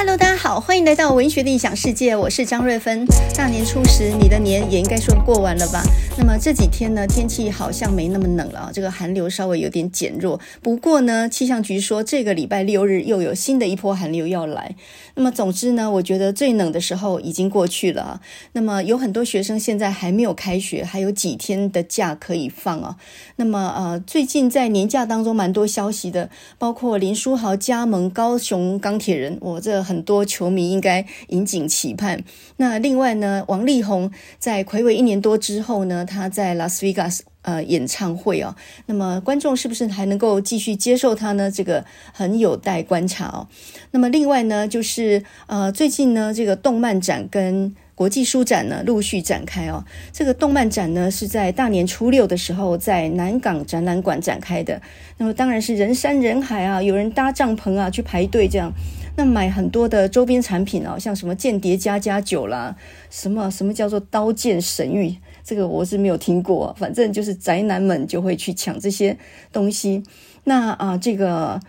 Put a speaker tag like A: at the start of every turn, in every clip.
A: Hello，大家好，欢迎来到文学的异想世界，我是张瑞芬。大年初十，你的年也应该说过完了吧？那么这几天呢，天气好像没那么冷了，这个寒流稍微有点减弱。不过呢，气象局说这个礼拜六日又有新的一波寒流要来。那么总之呢，我觉得最冷的时候已经过去了啊。那么有很多学生现在还没有开学，还有几天的假可以放啊。那么呃，最近在年假当中蛮多消息的，包括林书豪加盟高雄钢铁人，我这。很多球迷应该引颈期盼。那另外呢，王力宏在魁违一年多之后呢，他在拉斯维加斯呃演唱会哦。那么观众是不是还能够继续接受他呢？这个很有待观察哦。那么另外呢，就是呃最近呢，这个动漫展跟国际书展呢陆续展开哦。这个动漫展呢是在大年初六的时候在南港展览馆展开的。那么当然是人山人海啊，有人搭帐篷啊去排队这样。那买很多的周边产品哦，像什么间谍家家酒啦，什么什么叫做刀剑神域，这个我是没有听过，反正就是宅男们就会去抢这些东西。那啊，这个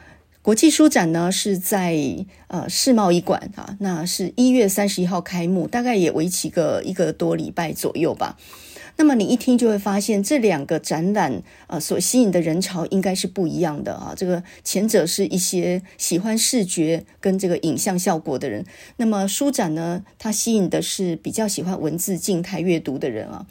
A: 国际书展呢是在呃世贸一馆啊，那是一月三十一号开幕，大概也为期个一个多礼拜左右吧。那么你一听就会发现，这两个展览呃所吸引的人潮应该是不一样的啊。这个前者是一些喜欢视觉跟这个影像效果的人，那么书展呢，它吸引的是比较喜欢文字静态阅读的人啊。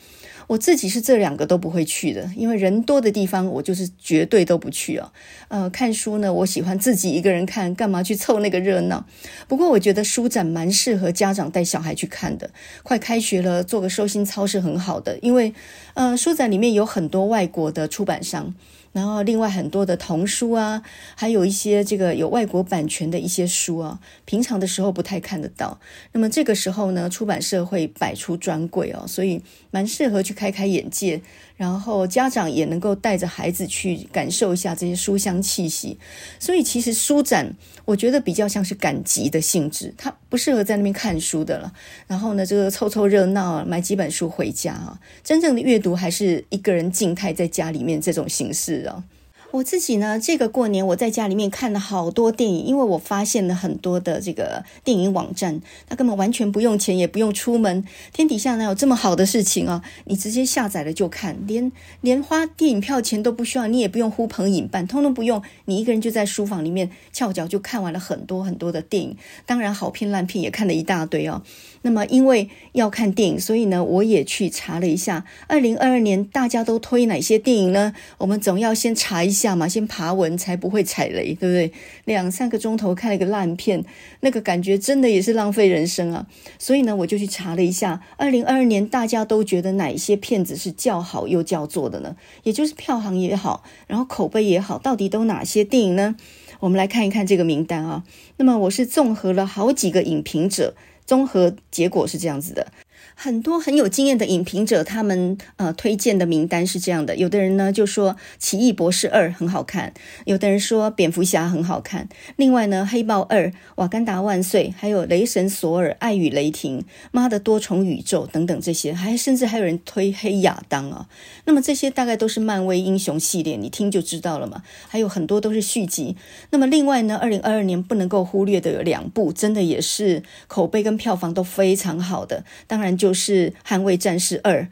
A: 我自己是这两个都不会去的，因为人多的地方我就是绝对都不去啊。呃，看书呢，我喜欢自己一个人看，干嘛去凑那个热闹？不过我觉得书展蛮适合家长带小孩去看的。快开学了，做个收心操是很好的，因为呃，书展里面有很多外国的出版商。然后，另外很多的童书啊，还有一些这个有外国版权的一些书啊，平常的时候不太看得到。那么这个时候呢，出版社会摆出专柜哦，所以蛮适合去开开眼界。然后家长也能够带着孩子去感受一下这些书香气息，所以其实书展我觉得比较像是赶集的性质，它不适合在那边看书的了。然后呢，这个凑凑热闹，买几本书回家啊，真正的阅读还是一个人静态在家里面这种形式啊。我自己呢，这个过年我在家里面看了好多电影，因为我发现了很多的这个电影网站，它根本完全不用钱，也不用出门，天底下哪有这么好的事情啊？你直接下载了就看，连连花电影票钱都不需要，你也不用呼朋引伴，通通不用，你一个人就在书房里面翘脚就看完了很多很多的电影，当然好片烂片也看了一大堆哦。那么因为要看电影，所以呢，我也去查了一下，二零二二年大家都推哪些电影呢？我们总要先查一下。嘛，先爬文才不会踩雷，对不对？两三个钟头看了个烂片，那个感觉真的也是浪费人生啊！所以呢，我就去查了一下，二零二二年大家都觉得哪一些片子是叫好又叫座的呢？也就是票房也好，然后口碑也好，到底都哪些电影呢？我们来看一看这个名单啊。那么我是综合了好几个影评者，综合结果是这样子的。很多很有经验的影评者，他们呃推荐的名单是这样的：有的人呢就说《奇异博士二》很好看，有的人说《蝙蝠侠》很好看，另外呢《黑豹二》、《瓦干达万岁》，还有《雷神索尔》、《爱与雷霆》、《妈的多重宇宙》等等这些，还甚至还有人推《黑亚当》啊。那么这些大概都是漫威英雄系列，你听就知道了嘛。还有很多都是续集。那么另外呢，二零二二年不能够忽略的有两部，真的也是口碑跟票房都非常好的，当然就。就是《捍卫战士二》、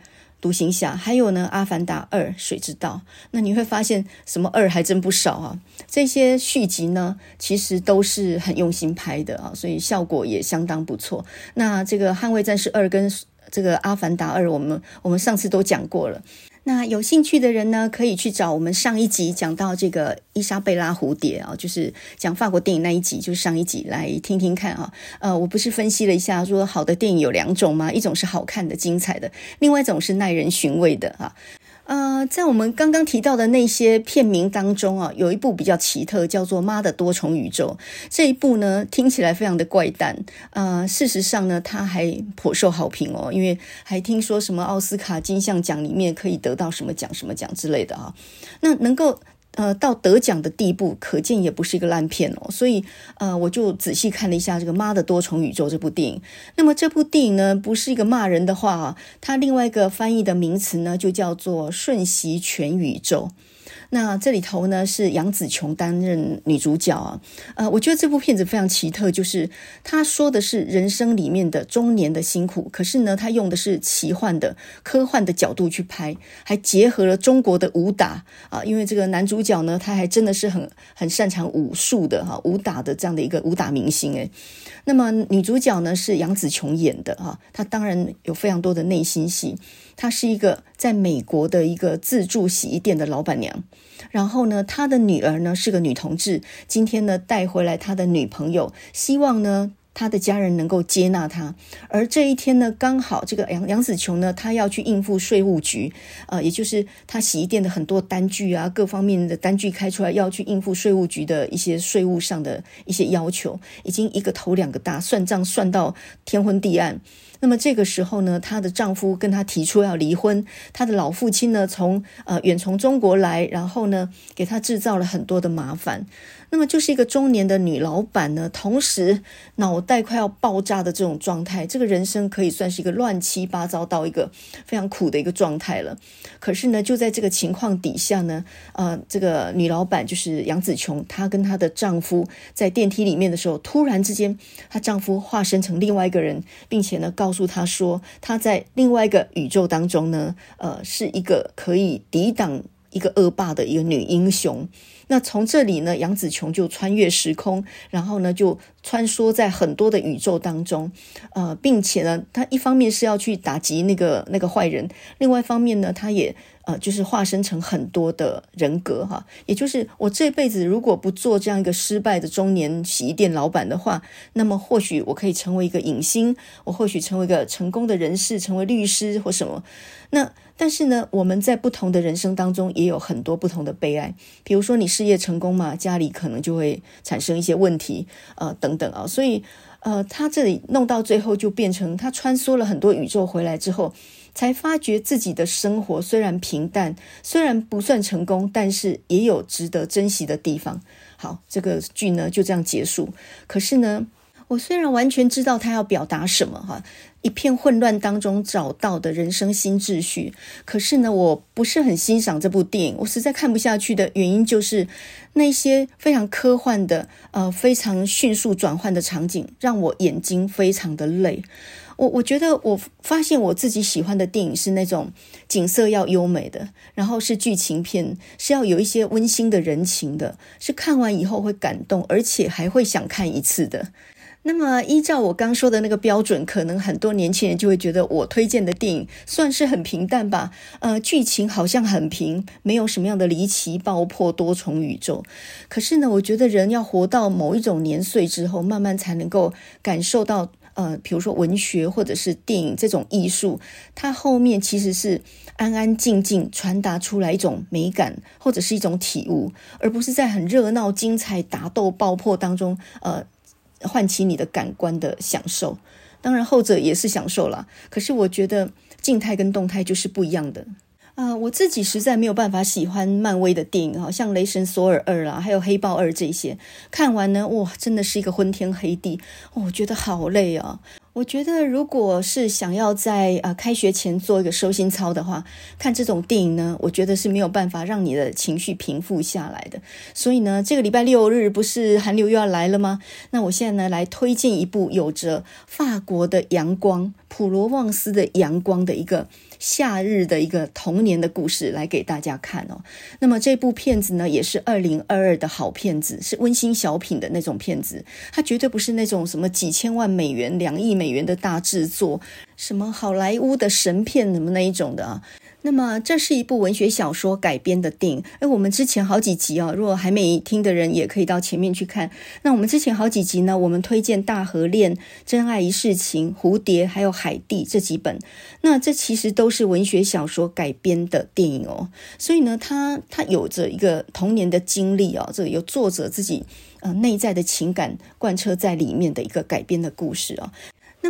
A: 独行侠，还有呢《阿凡达二》、水之道。那你会发现，什么二还真不少啊！这些续集呢，其实都是很用心拍的啊，所以效果也相当不错。那这个《捍卫战士二》跟这个《阿凡达二》，我们我们上次都讲过了。那有兴趣的人呢，可以去找我们上一集讲到这个伊莎贝拉蝴蝶啊，就是讲法国电影那一集，就是上一集来听听看啊。呃，我不是分析了一下，说好的电影有两种吗？一种是好看的、精彩的，另外一种是耐人寻味的啊。呃，在我们刚刚提到的那些片名当中啊，有一部比较奇特，叫做《妈的多重宇宙》。这一部呢，听起来非常的怪诞。呃，事实上呢，它还颇受好评哦，因为还听说什么奥斯卡金像奖里面可以得到什么奖、什么奖之类的啊。那能够。呃，到得奖的地步，可见也不是一个烂片哦。所以，呃，我就仔细看了一下这个《妈的多重宇宙》这部电影。那么，这部电影呢，不是一个骂人的话啊，它另外一个翻译的名词呢，就叫做“瞬息全宇宙”。那这里头呢是杨紫琼担任女主角啊，呃，我觉得这部片子非常奇特，就是他说的是人生里面的中年的辛苦，可是呢，他用的是奇幻的、科幻的角度去拍，还结合了中国的武打啊，因为这个男主角呢，他还真的是很很擅长武术的哈，武打的这样的一个武打明星诶。那么女主角呢是杨紫琼演的哈，她当然有非常多的内心戏。她是一个在美国的一个自助洗衣店的老板娘，然后呢，她的女儿呢是个女同志，今天呢带回来她的女朋友，希望呢。他的家人能够接纳他，而这一天呢，刚好这个杨杨紫琼呢，他要去应付税务局，呃，也就是他洗衣店的很多单据啊，各方面的单据开出来，要去应付税务局的一些税务上的一些要求，已经一个头两个大，算账算到天昏地暗。那么这个时候呢，她的丈夫跟她提出要离婚，她的老父亲呢，从呃远从中国来，然后呢，给她制造了很多的麻烦。那么就是一个中年的女老板呢，同时脑袋快要爆炸的这种状态，这个人生可以算是一个乱七八糟到一个非常苦的一个状态了。可是呢，就在这个情况底下呢，呃，这个女老板就是杨紫琼，她跟她的丈夫在电梯里面的时候，突然之间，她丈夫化身成另外一个人，并且呢，告诉她说，她在另外一个宇宙当中呢，呃，是一个可以抵挡一个恶霸的一个女英雄。那从这里呢，杨紫琼就穿越时空，然后呢，就穿梭在很多的宇宙当中，呃，并且呢，她一方面是要去打击那个那个坏人，另外一方面呢，她也呃，就是化身成很多的人格哈，也就是我这辈子如果不做这样一个失败的中年洗衣店老板的话，那么或许我可以成为一个影星，我或许成为一个成功的人士，成为律师或什么。那但是呢，我们在不同的人生当中也有很多不同的悲哀，比如说你事业成功嘛，家里可能就会产生一些问题，呃，等等啊，所以呃，他这里弄到最后就变成他穿梭了很多宇宙回来之后，才发觉自己的生活虽然平淡，虽然不算成功，但是也有值得珍惜的地方。好，这个剧呢就这样结束。可是呢，我虽然完全知道他要表达什么哈。一片混乱当中找到的人生新秩序，可是呢，我不是很欣赏这部电影。我实在看不下去的原因就是那些非常科幻的、呃，非常迅速转换的场景，让我眼睛非常的累。我我觉得我发现我自己喜欢的电影是那种景色要优美的，然后是剧情片，是要有一些温馨的人情的，是看完以后会感动，而且还会想看一次的。那么，依照我刚说的那个标准，可能很多年轻人就会觉得我推荐的电影算是很平淡吧。呃，剧情好像很平，没有什么样的离奇爆破、多重宇宙。可是呢，我觉得人要活到某一种年岁之后，慢慢才能够感受到，呃，比如说文学或者是电影这种艺术，它后面其实是安安静静传达出来一种美感，或者是一种体悟，而不是在很热闹、精彩、打斗、爆破当中，呃。唤起你的感官的享受，当然后者也是享受啦。可是我觉得静态跟动态就是不一样的。啊、我自己实在没有办法喜欢漫威的电影，好像《雷神索尔二》啦，还有《黑豹二》这些，看完呢，哇，真的是一个昏天黑地，我觉得好累啊。我觉得，如果是想要在呃开学前做一个收心操的话，看这种电影呢，我觉得是没有办法让你的情绪平复下来的。所以呢，这个礼拜六日不是寒流又要来了吗？那我现在呢，来推荐一部有着法国的阳光、普罗旺斯的阳光的一个。夏日的一个童年的故事来给大家看哦。那么这部片子呢，也是二零二二的好片子，是温馨小品的那种片子。它绝对不是那种什么几千万美元、两亿美元的大制作，什么好莱坞的神片什么那一种的啊。那么，这是一部文学小说改编的电影。哎，我们之前好几集啊，如果还没听的人，也可以到前面去看。那我们之前好几集呢，我们推荐《大河恋》《真爱一世情》《蝴蝶》还有《海蒂》这几本。那这其实都是文学小说改编的电影哦。所以呢，它它有着一个童年的经历哦，这个有作者自己呃内在的情感贯彻在里面的一个改编的故事哦。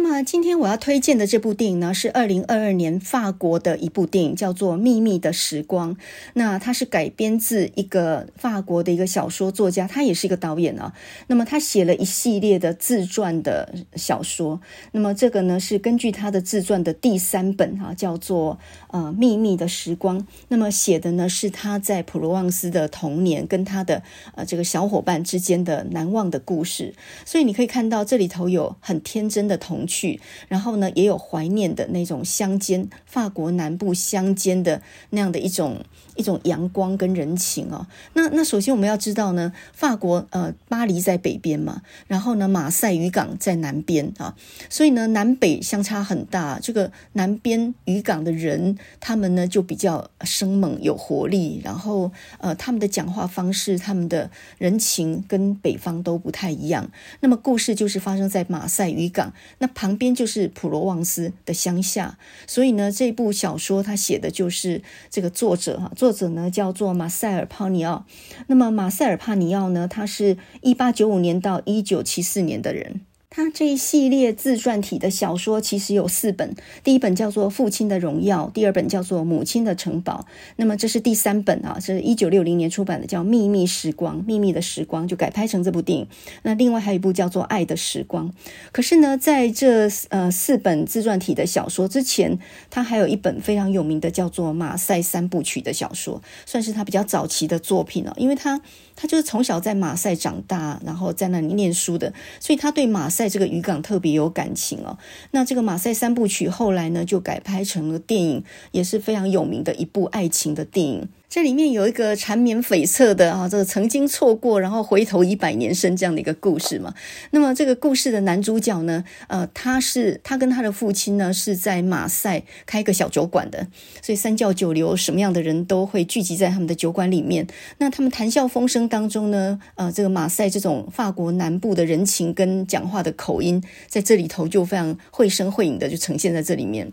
A: 那么今天我要推荐的这部电影呢，是二零二二年法国的一部电影，叫做《秘密的时光》。那它是改编自一个法国的一个小说作家，他也是一个导演啊。那么他写了一系列的自传的小说。那么这个呢是根据他的自传的第三本哈、啊，叫做呃《秘密的时光》。那么写的呢是他在普罗旺斯的童年，跟他的呃这个小伙伴之间的难忘的故事。所以你可以看到这里头有很天真的童趣，然后呢，也有怀念的那种乡间，法国南部乡间的那样的一种一种阳光跟人情哦。那那首先我们要知道呢，法国呃巴黎在北边嘛，然后呢马赛渔港在南边啊，所以呢南北相差很大。这个南边渔港的人，他们呢就比较生猛有活力，然后呃他们的讲话方式，他们的人情跟北方都不太一样。那么故事就是发生在马赛渔港。那旁边就是普罗旺斯的乡下，所以呢，这部小说他写的就是这个作者哈，作作者呢叫做马塞尔·帕尼奥。那么马塞尔·帕尼奥呢，他是一八九五年到一九七四年的人。他这一系列自传体的小说其实有四本，第一本叫做《父亲的荣耀》，第二本叫做《母亲的城堡》，那么这是第三本啊，是一九六零年出版的，叫《秘密时光》，秘密的时光就改拍成这部电影。那另外还有一部叫做《爱的时光》。可是呢，在这呃四本自传体的小说之前，他还有一本非常有名的叫做《马赛三部曲》的小说，算是他比较早期的作品了，因为他。他就是从小在马赛长大，然后在那里念书的，所以他对马赛这个渔港特别有感情哦。那这个马赛三部曲后来呢，就改拍成了电影，也是非常有名的一部爱情的电影。这里面有一个缠绵悱恻的啊，这个曾经错过，然后回头已百年身这样的一个故事嘛。那么这个故事的男主角呢，呃，他是他跟他的父亲呢是在马赛开个小酒馆的，所以三教九流什么样的人都会聚集在他们的酒馆里面。那他们谈笑风生当中呢，呃，这个马赛这种法国南部的人情跟讲话的口音，在这里头就非常绘声绘影的就呈现在这里面。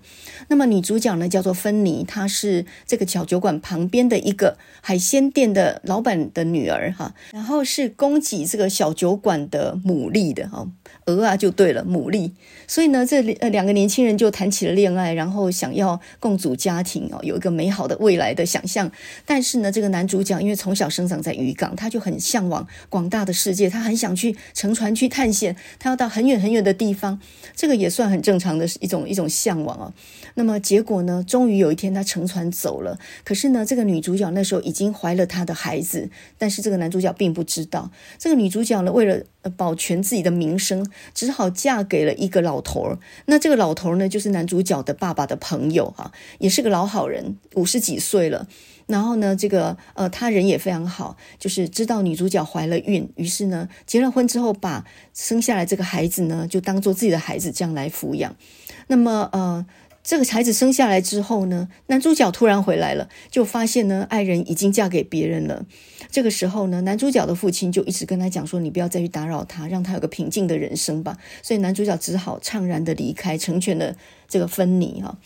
A: 那么女主角呢叫做芬妮，她是这个小酒馆旁边的。一个海鲜店的老板的女儿哈，然后是供给这个小酒馆的牡蛎的哈，鹅啊就对了，牡蛎。所以呢，这呃两个年轻人就谈起了恋爱，然后想要共组家庭哦，有一个美好的未来的想象。但是呢，这个男主角因为从小生长在渔港，他就很向往广大的世界，他很想去乘船去探险，他要到很远很远的地方。这个也算很正常的一种一种向往啊。那么结果呢，终于有一天他乘船走了，可是呢，这个女主。主角那时候已经怀了他的孩子，但是这个男主角并不知道。这个女主角呢，为了保全自己的名声，只好嫁给了一个老头儿。那这个老头儿呢，就是男主角的爸爸的朋友哈，也是个老好人，五十几岁了。然后呢，这个呃，他人也非常好，就是知道女主角怀了孕，于是呢，结了婚之后，把生下来这个孩子呢，就当做自己的孩子这样来抚养。那么呃。这个孩子生下来之后呢，男主角突然回来了，就发现呢，爱人已经嫁给别人了。这个时候呢，男主角的父亲就一直跟他讲说：“你不要再去打扰他，让他有个平静的人生吧。”所以男主角只好怅然的离开，成全了这个芬妮哈。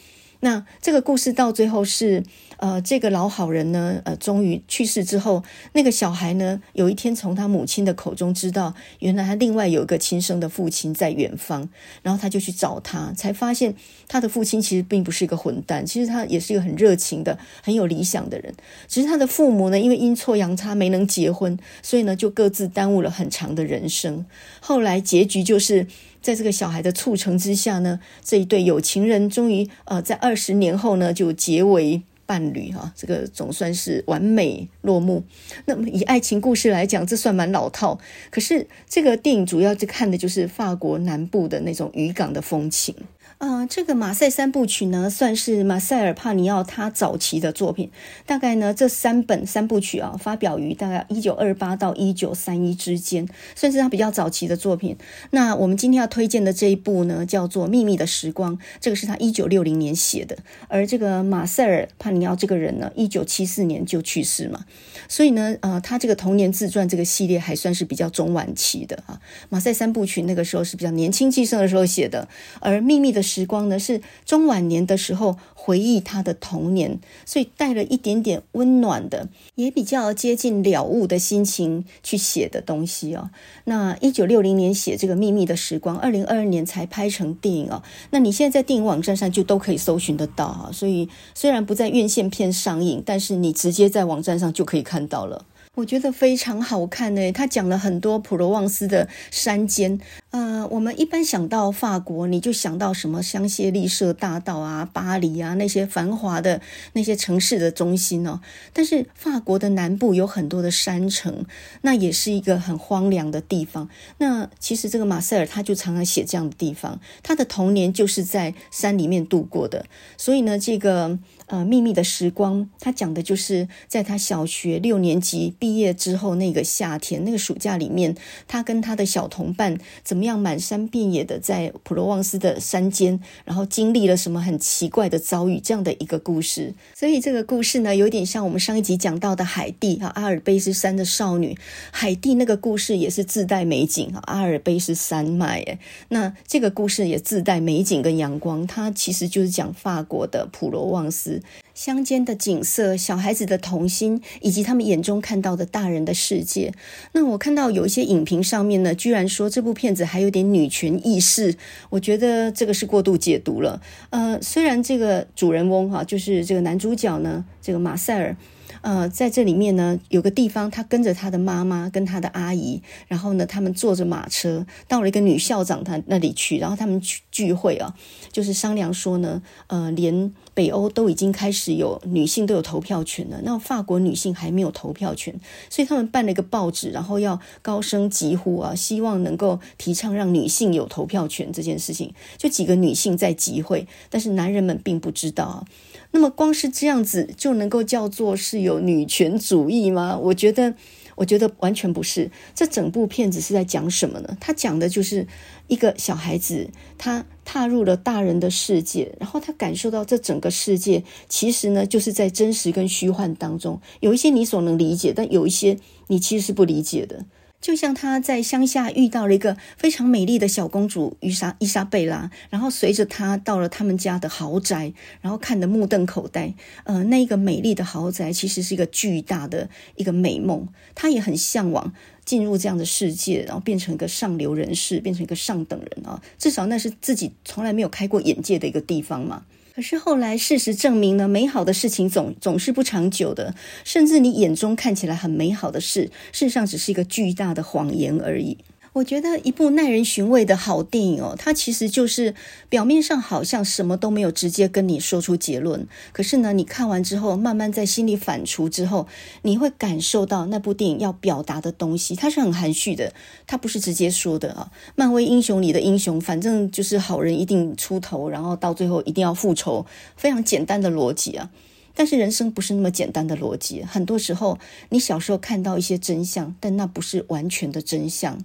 A: 那这个故事到最后是，呃，这个老好人呢，呃，终于去世之后，那个小孩呢，有一天从他母亲的口中知道，原来他另外有一个亲生的父亲在远方，然后他就去找他，才发现他的父亲其实并不是一个混蛋，其实他也是一个很热情的、很有理想的人，只是他的父母呢，因为阴错阳差没能结婚，所以呢，就各自耽误了很长的人生。后来结局就是。在这个小孩的促成之下呢，这一对有情人终于呃在二十年后呢就结为伴侣哈，这个总算是完美落幕。那么以爱情故事来讲，这算蛮老套。可是这个电影主要就看的就是法国南部的那种渔港的风情。呃，这个马赛三部曲呢，算是马塞尔·帕尼奥他早期的作品。大概呢，这三本三部曲啊，发表于大概一九二八到一九三一之间，算是他比较早期的作品。那我们今天要推荐的这一部呢，叫做《秘密的时光》，这个是他一九六零年写的。而这个马塞尔·帕尼奥这个人呢，一九七四年就去世嘛，所以呢，呃，他这个童年自传这个系列还算是比较中晚期的啊。马赛三部曲那个时候是比较年轻气盛的时候写的，而《秘密的》时光呢，是中晚年的时候回忆他的童年，所以带了一点点温暖的，也比较接近了悟的心情去写的东西哦。那一九六零年写这个秘密的时光，二零二二年才拍成电影哦。那你现在在电影网站上就都可以搜寻得到啊。所以虽然不在院线片上映，但是你直接在网站上就可以看看到了。我觉得非常好看呢，他讲了很多普罗旺斯的山间。呃，我们一般想到法国，你就想到什么香榭丽舍大道啊、巴黎啊那些繁华的那些城市的中心哦。但是法国的南部有很多的山城，那也是一个很荒凉的地方。那其实这个马塞尔他就常常写这样的地方，他的童年就是在山里面度过的。所以呢，这个。呃，秘密的时光，他讲的就是在他小学六年级毕业之后那个夏天，那个暑假里面，他跟他的小同伴怎么怎么样满山遍野的在普罗旺斯的山间，然后经历了什么很奇怪的遭遇，这样的一个故事。所以这个故事呢，有点像我们上一集讲到的海蒂啊，阿尔卑斯山的少女。海蒂那个故事也是自带美景啊，阿尔卑斯山脉。诶，那这个故事也自带美景跟阳光，它其实就是讲法国的普罗旺斯。乡间的景色，小孩子的童心，以及他们眼中看到的大人的世界。那我看到有一些影评上面呢，居然说这部片子还有点女权意识，我觉得这个是过度解读了。呃，虽然这个主人翁哈，就是这个男主角呢，这个马塞尔。呃，在这里面呢，有个地方，他跟着他的妈妈跟他的阿姨，然后呢，他们坐着马车到了一个女校长他那里去，然后他们去聚会啊，就是商量说呢，呃，连北欧都已经开始有女性都有投票权了，那法国女性还没有投票权，所以他们办了一个报纸，然后要高声疾呼啊，希望能够提倡让女性有投票权这件事情，就几个女性在集会，但是男人们并不知道啊。那么光是这样子就能够叫做是有女权主义吗？我觉得，我觉得完全不是。这整部片子是在讲什么呢？他讲的就是一个小孩子，他踏入了大人的世界，然后他感受到这整个世界其实呢，就是在真实跟虚幻当中，有一些你所能理解，但有一些你其实是不理解的。就像他在乡下遇到了一个非常美丽的小公主伊莎伊莎贝拉，然后随着他到了他们家的豪宅，然后看得目瞪口呆。呃，那一个美丽的豪宅其实是一个巨大的一个美梦，他也很向往进入这样的世界，然后变成一个上流人士，变成一个上等人啊，至少那是自己从来没有开过眼界的一个地方嘛。可是后来，事实证明呢，美好的事情总总是不长久的，甚至你眼中看起来很美好的事，事实上只是一个巨大的谎言而已。我觉得一部耐人寻味的好电影哦，它其实就是表面上好像什么都没有直接跟你说出结论，可是呢，你看完之后，慢慢在心里反刍之后，你会感受到那部电影要表达的东西，它是很含蓄的，它不是直接说的啊。漫威英雄里的英雄，反正就是好人一定出头，然后到最后一定要复仇，非常简单的逻辑啊。但是人生不是那么简单的逻辑，很多时候你小时候看到一些真相，但那不是完全的真相。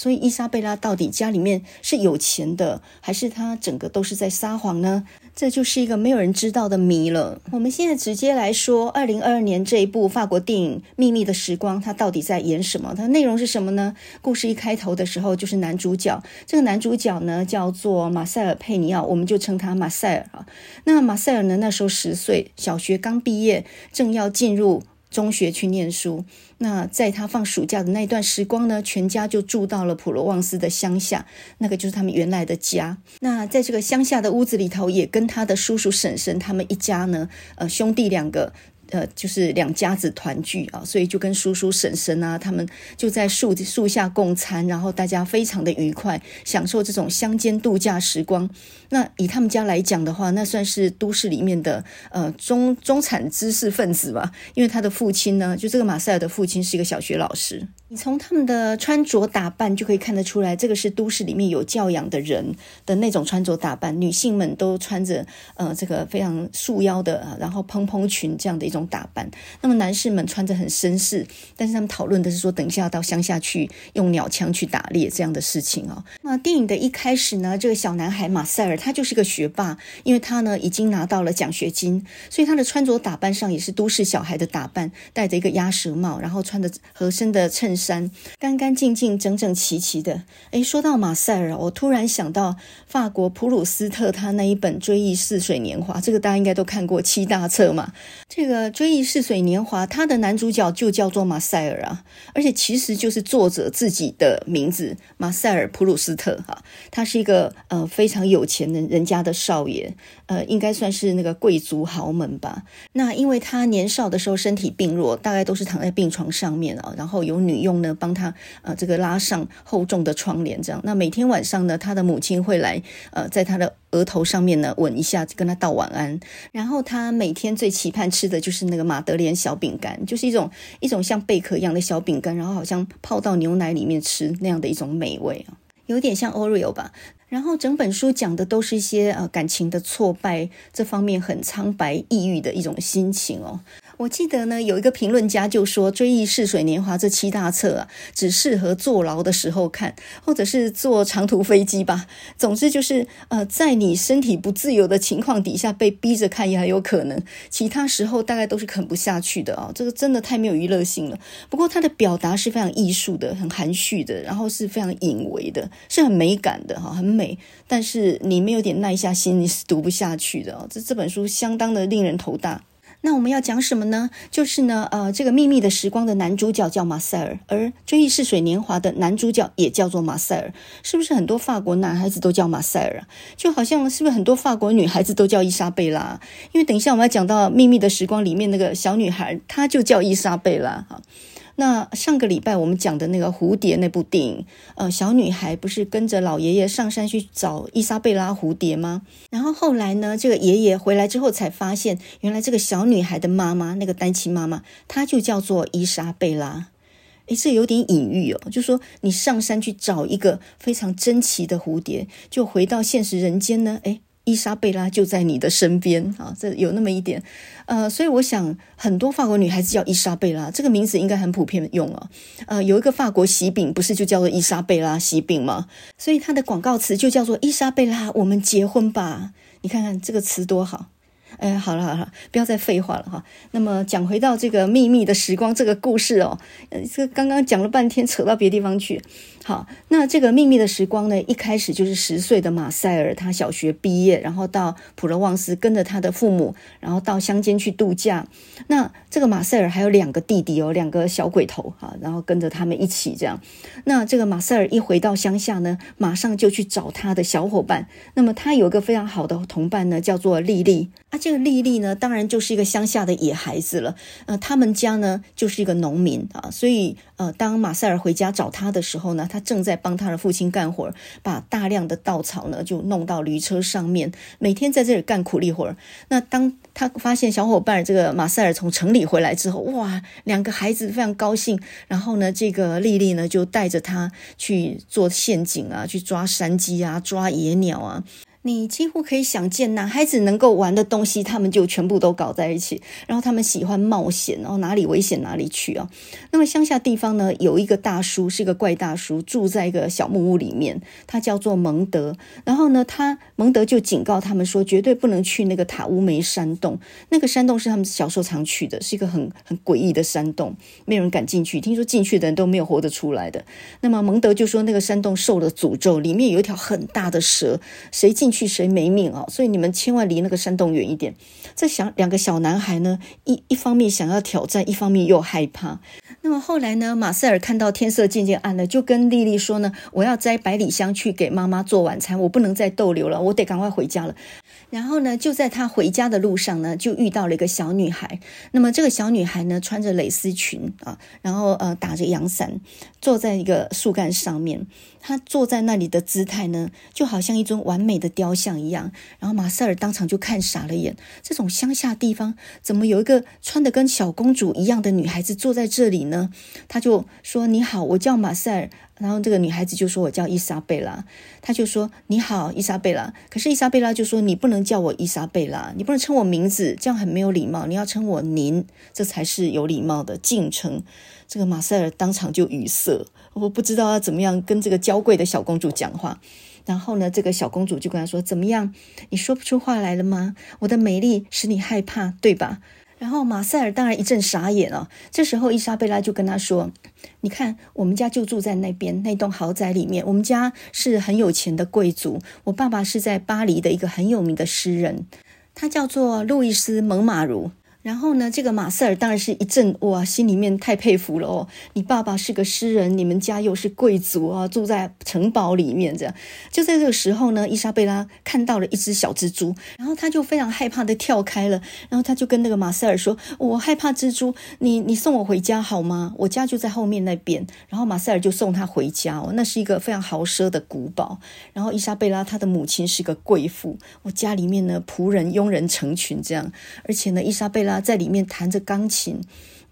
A: 所以伊莎贝拉到底家里面是有钱的，还是她整个都是在撒谎呢？这就是一个没有人知道的谜了。我们现在直接来说，二零二二年这一部法国电影《秘密的时光》，它到底在演什么？它内容是什么呢？故事一开头的时候，就是男主角，这个男主角呢叫做马塞尔·佩尼奥，我们就称他马塞尔啊。那马塞尔呢，那时候十岁，小学刚毕业，正要进入中学去念书。那在他放暑假的那段时光呢，全家就住到了普罗旺斯的乡下，那个就是他们原来的家。那在这个乡下的屋子里头，也跟他的叔叔婶婶他们一家呢，呃，兄弟两个。呃，就是两家子团聚啊，所以就跟叔叔婶婶啊，他们就在树树下共餐，然后大家非常的愉快，享受这种乡间度假时光。那以他们家来讲的话，那算是都市里面的呃中中产知识分子吧，因为他的父亲呢，就这个马塞尔的父亲是一个小学老师。你从他们的穿着打扮就可以看得出来，这个是都市里面有教养的人的那种穿着打扮。女性们都穿着呃这个非常束腰的，然后蓬蓬裙这样的一种打扮。那么男士们穿着很绅士，但是他们讨论的是说，等一下要到乡下去用鸟枪去打猎这样的事情哦。那电影的一开始呢，这个小男孩马塞尔他就是个学霸，因为他呢已经拿到了奖学金，所以他的穿着打扮上也是都市小孩的打扮，戴着一个鸭舌帽，然后穿着合身的衬衫。干干净净、整整齐齐的。诶，说到马赛尔，我突然想到法国普鲁斯特他那一本《追忆似水年华》，这个大家应该都看过七大册嘛。这个《追忆似水年华》，他的男主角就叫做马赛尔啊，而且其实就是作者自己的名字马赛尔普鲁斯特哈。他是一个呃非常有钱的人家的少爷，呃，应该算是那个贵族豪门吧。那因为他年少的时候身体病弱，大概都是躺在病床上面啊，然后有女佣呢帮他呃这个拉上厚重的窗帘，这样。那每天晚上呢，他的母亲会来呃在他的额头上面呢吻一下，跟他道晚安。然后他每天最期盼吃的就是那个马德莲小饼干，就是一种一种像贝壳一样的小饼干，然后好像泡到牛奶里面吃那样的一种美味啊，有点像 Oreo 吧。然后整本书讲的都是一些呃感情的挫败，这方面很苍白抑郁的一种心情哦。我记得呢，有一个评论家就说，《追忆似水年华》这七大册啊，只适合坐牢的时候看，或者是坐长途飞机吧。总之就是，呃，在你身体不自由的情况底下被逼着看也很有可能，其他时候大概都是啃不下去的啊、哦。这个真的太没有娱乐性了。不过它的表达是非常艺术的，很含蓄的，然后是非常隐微的，是很美感的哈，很美。但是你没有点耐下心，你是读不下去的哦。这这本书相当的令人头大。那我们要讲什么呢？就是呢，呃，这个秘密的时光的男主角叫马塞尔，而追忆似水年华的男主角也叫做马塞尔，是不是很多法国男孩子都叫马塞尔？就好像是不是很多法国女孩子都叫伊莎贝拉？因为等一下我们要讲到秘密的时光里面那个小女孩，她就叫伊莎贝拉哈。那上个礼拜我们讲的那个蝴蝶那部电影，呃，小女孩不是跟着老爷爷上山去找伊莎贝拉蝴蝶吗？然后后来呢，这个爷爷回来之后才发现，原来这个小女孩的妈妈，那个单亲妈妈，她就叫做伊莎贝拉。诶，这有点隐喻哦，就说你上山去找一个非常珍奇的蝴蝶，就回到现实人间呢，诶。伊莎贝拉就在你的身边啊，这有那么一点，呃，所以我想很多法国女孩子叫伊莎贝拉，这个名字应该很普遍用啊。呃，有一个法国喜饼不是就叫做伊莎贝拉喜饼吗？所以它的广告词就叫做伊莎贝拉，我们结婚吧。你看看这个词多好。哎，好了好了，不要再废话了哈。那么讲回到这个秘密的时光这个故事哦，呃，这刚刚讲了半天，扯到别的地方去。好，那这个秘密的时光呢，一开始就是十岁的马赛尔，他小学毕业，然后到普罗旺斯跟着他的父母，然后到乡间去度假。那这个马赛尔还有两个弟弟哦，两个小鬼头哈，然后跟着他们一起这样。那这个马赛尔一回到乡下呢，马上就去找他的小伙伴。那么他有一个非常好的同伴呢，叫做莉莉。啊，这个莉莉呢，当然就是一个乡下的野孩子了。呃，他们家呢就是一个农民啊，所以呃，当马赛尔回家找他的时候呢，他正在帮他的父亲干活，把大量的稻草呢就弄到驴车上面，每天在这里干苦力活。那当他发现小伙伴这个马赛尔从城里回来之后，哇，两个孩子非常高兴。然后呢，这个丽丽呢就带着他去做陷阱啊，去抓山鸡啊，抓野鸟啊。你几乎可以想见，男孩子能够玩的东西，他们就全部都搞在一起。然后他们喜欢冒险，然后哪里危险哪里去啊。那么乡下地方呢，有一个大叔，是一个怪大叔，住在一个小木屋里面，他叫做蒙德。然后呢，他蒙德就警告他们说，绝对不能去那个塔乌梅山洞。那个山洞是他们小时候常去的，是一个很很诡异的山洞，没有人敢进去。听说进去的人都没有活得出来的。那么蒙德就说，那个山洞受了诅咒，里面有一条很大的蛇，谁进去谁没命啊！所以你们千万离那个山洞远一点。这想两个小男孩呢，一一方面想要挑战，一方面又害怕。那么后来呢，马塞尔看到天色渐渐暗了，就跟丽丽说呢：“我要摘百里香去给妈妈做晚餐，我不能再逗留了，我得赶快回家了。”然后呢，就在他回家的路上呢，就遇到了一个小女孩。那么这个小女孩呢，穿着蕾丝裙啊，然后呃打着阳伞，坐在一个树干上面。她坐在那里的姿态呢，就好像一尊完美的雕像一样。然后马赛尔当场就看傻了眼，这种乡下地方怎么有一个穿得跟小公主一样的女孩子坐在这里呢？他就说：“你好，我叫马赛尔。”然后这个女孩子就说：“我叫伊莎贝拉。”她就说：“你好，伊莎贝拉。”可是伊莎贝拉就说：“你不能叫我伊莎贝拉，你不能称我名字，这样很没有礼貌。你要称我您，这才是有礼貌的敬称。”这个马赛尔当场就语塞，我不知道要怎么样跟这个娇贵的小公主讲话。然后呢，这个小公主就跟他说：“怎么样？你说不出话来了吗？我的美丽使你害怕，对吧？”然后马塞尔当然一阵傻眼啊。这时候伊莎贝拉就跟他说：“你看，我们家就住在那边那栋豪宅里面，我们家是很有钱的贵族。我爸爸是在巴黎的一个很有名的诗人，他叫做路易斯·蒙马儒。”然后呢，这个马塞尔当然是一阵哇，心里面太佩服了哦！你爸爸是个诗人，你们家又是贵族啊，住在城堡里面这样。就在这个时候呢，伊莎贝拉看到了一只小蜘蛛，然后他就非常害怕的跳开了，然后他就跟那个马塞尔说：“我害怕蜘蛛，你你送我回家好吗？我家就在后面那边。”然后马塞尔就送他回家哦，那是一个非常豪奢的古堡。然后伊莎贝拉她的母亲是个贵妇，我家里面呢仆人佣人成群这样，而且呢伊莎贝拉。在里面弹着钢琴，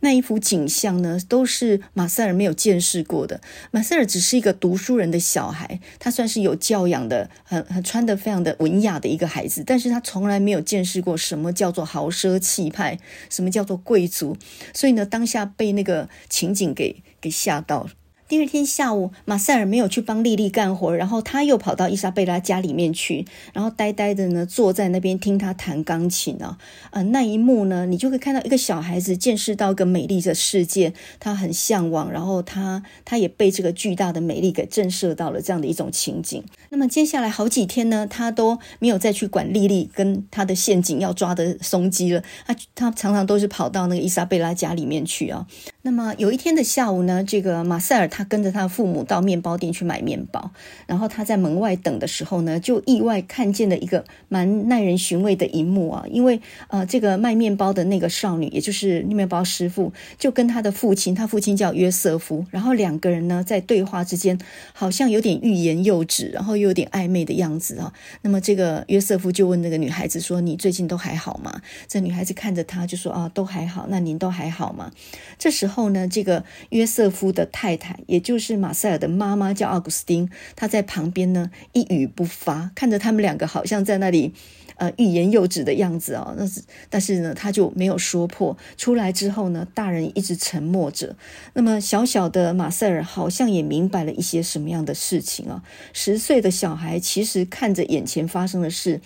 A: 那一幅景象呢，都是马塞尔没有见识过的。马塞尔只是一个读书人的小孩，他算是有教养的，很很穿得非常的文雅的一个孩子，但是他从来没有见识过什么叫做豪奢气派，什么叫做贵族，所以呢，当下被那个情景给给吓到了。第二天下午，马塞尔没有去帮莉莉干活，然后他又跑到伊莎贝拉家里面去，然后呆呆的呢坐在那边听她弹钢琴啊，呃，那一幕呢，你就会看到一个小孩子见识到一个美丽的世界，他很向往，然后他他也被这个巨大的美丽给震慑到了这样的一种情景。那么接下来好几天呢，他都没有再去管莉莉跟他的陷阱要抓的松机了，他他常常都是跑到那个伊莎贝拉家里面去啊。那么有一天的下午呢，这个马塞尔他他跟着他父母到面包店去买面包，然后他在门外等的时候呢，就意外看见了一个蛮耐人寻味的一幕啊，因为呃，这个卖面包的那个少女，也就是面包师傅，就跟他的父亲，他父亲叫约瑟夫，然后两个人呢在对话之间，好像有点欲言又止，然后又有点暧昧的样子啊。那么这个约瑟夫就问那个女孩子说：“你最近都还好吗？”这女孩子看着他就说：“啊，都还好。那您都还好吗？”这时候。呢，这个约瑟夫的太太，也就是马塞尔的妈妈，叫奥古斯丁，她在旁边呢一语不发，看着他们两个好像在那里呃欲言又止的样子哦。那是，但是呢，他就没有说破。出来之后呢，大人一直沉默着。那么小小的马塞尔好像也明白了一些什么样的事情啊？十岁的小孩其实看着眼前发生的事。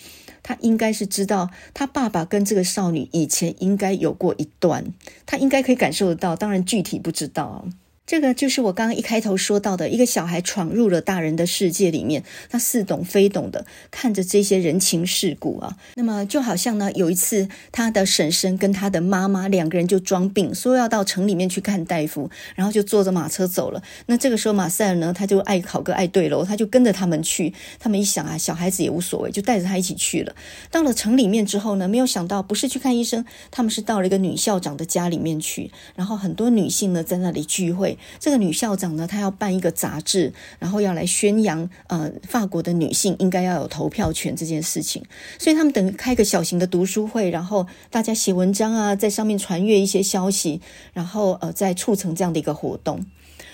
A: 他应该是知道，他爸爸跟这个少女以前应该有过一段，他应该可以感受得到，当然具体不知道。这个就是我刚刚一开头说到的，一个小孩闯入了大人的世界里面，他似懂非懂的看着这些人情世故啊。那么就好像呢，有一次他的婶婶跟他的妈妈两个人就装病，说要到城里面去看大夫，然后就坐着马车走了。那这个时候马塞尔呢，他就爱考个爱对喽，他就跟着他们去。他们一想啊，小孩子也无所谓，就带着他一起去了。到了城里面之后呢，没有想到不是去看医生，他们是到了一个女校长的家里面去，然后很多女性呢在那里聚会。这个女校长呢，她要办一个杂志，然后要来宣扬，呃，法国的女性应该要有投票权这件事情。所以他们等于开个小型的读书会，然后大家写文章啊，在上面传阅一些消息，然后呃，再促成这样的一个活动。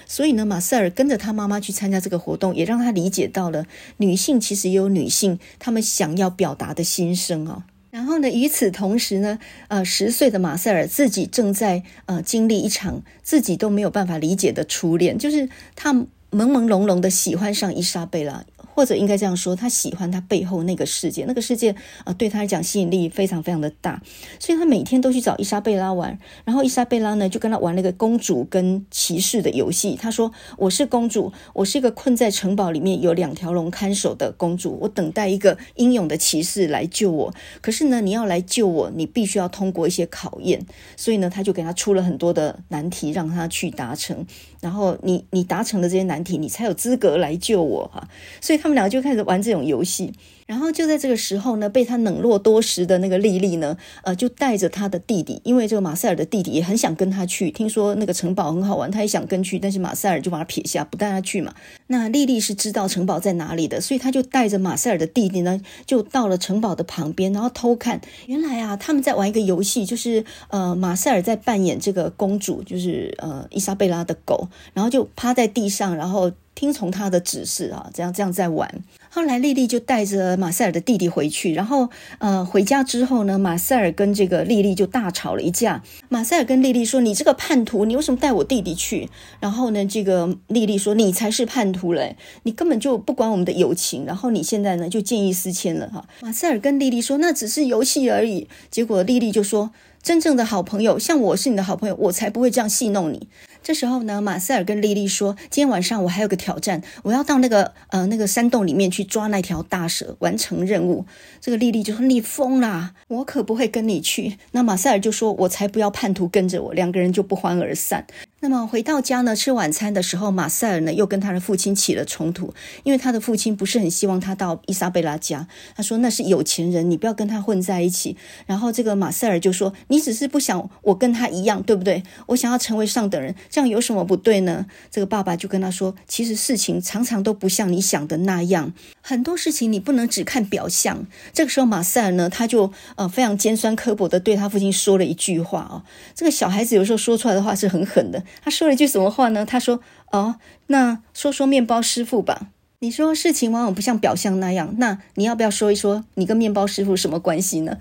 A: 所以呢，马塞尔跟着他妈妈去参加这个活动，也让他理解到了女性其实也有女性她们想要表达的心声啊。然后呢，与此同时呢，呃，十岁的马塞尔自己正在呃经历一场自己都没有办法理解的初恋，就是他朦朦胧胧的喜欢上伊莎贝拉。或者应该这样说，他喜欢他背后那个世界，那个世界啊、对他来讲吸引力非常非常的大，所以他每天都去找伊莎贝拉玩。然后伊莎贝拉呢，就跟他玩那个公主跟骑士的游戏。他说：“我是公主，我是一个困在城堡里面有两条龙看守的公主，我等待一个英勇的骑士来救我。可是呢，你要来救我，你必须要通过一些考验。所以呢，他就给他出了很多的难题，让他去达成。然后你你达成了这些难题，你才有资格来救我哈。所以他。”他们两个就开始玩这种游戏。然后就在这个时候呢，被他冷落多时的那个莉莉呢，呃，就带着他的弟弟，因为这个马塞尔的弟弟也很想跟他去，听说那个城堡很好玩，他也想跟去，但是马塞尔就把他撇下，不带他去嘛。那莉莉是知道城堡在哪里的，所以他就带着马塞尔的弟弟呢，就到了城堡的旁边，然后偷看。原来啊，他们在玩一个游戏，就是呃，马塞尔在扮演这个公主，就是呃伊莎贝拉的狗，然后就趴在地上，然后听从他的指示啊，这样这样在玩。后来莉莉就带着马塞尔的弟弟回去，然后呃回家之后呢，马塞尔跟这个莉莉就大吵了一架。马塞尔跟莉莉说：“你这个叛徒，你为什么带我弟弟去？”然后呢，这个莉莉说：“你才是叛徒嘞，你根本就不管我们的友情，然后你现在呢就见异思迁了哈。”马塞尔跟莉莉说：“那只是游戏而已。”结果莉莉就说：“真正的好朋友，像我是你的好朋友，我才不会这样戏弄你。”这时候呢，马塞尔跟莉莉说：“今天晚上我还有个挑战，我要到那个呃那个山洞里面去抓那条大蛇，完成任务。”这个莉莉就说：“你疯啦，我可不会跟你去。”那马塞尔就说：“我才不要叛徒跟着我。”两个人就不欢而散。那么回到家呢，吃晚餐的时候，马塞尔呢又跟他的父亲起了冲突，因为他的父亲不是很希望他到伊莎贝拉家，他说那是有钱人，你不要跟他混在一起。然后这个马塞尔就说：“你只是不想我跟他一样，对不对？我想要成为上等人，这样有什么不对呢？”这个爸爸就跟他说：“其实事情常常都不像你想的那样，很多事情你不能只看表象。”这个时候马塞尔呢，他就呃非常尖酸刻薄的对他父亲说了一句话啊，这个小孩子有时候说出来的话是很狠的。他说了一句什么话呢？他说：“哦，那说说面包师傅吧。你说事情往往不像表象那样，那你要不要说一说你跟面包师傅什么关系呢？”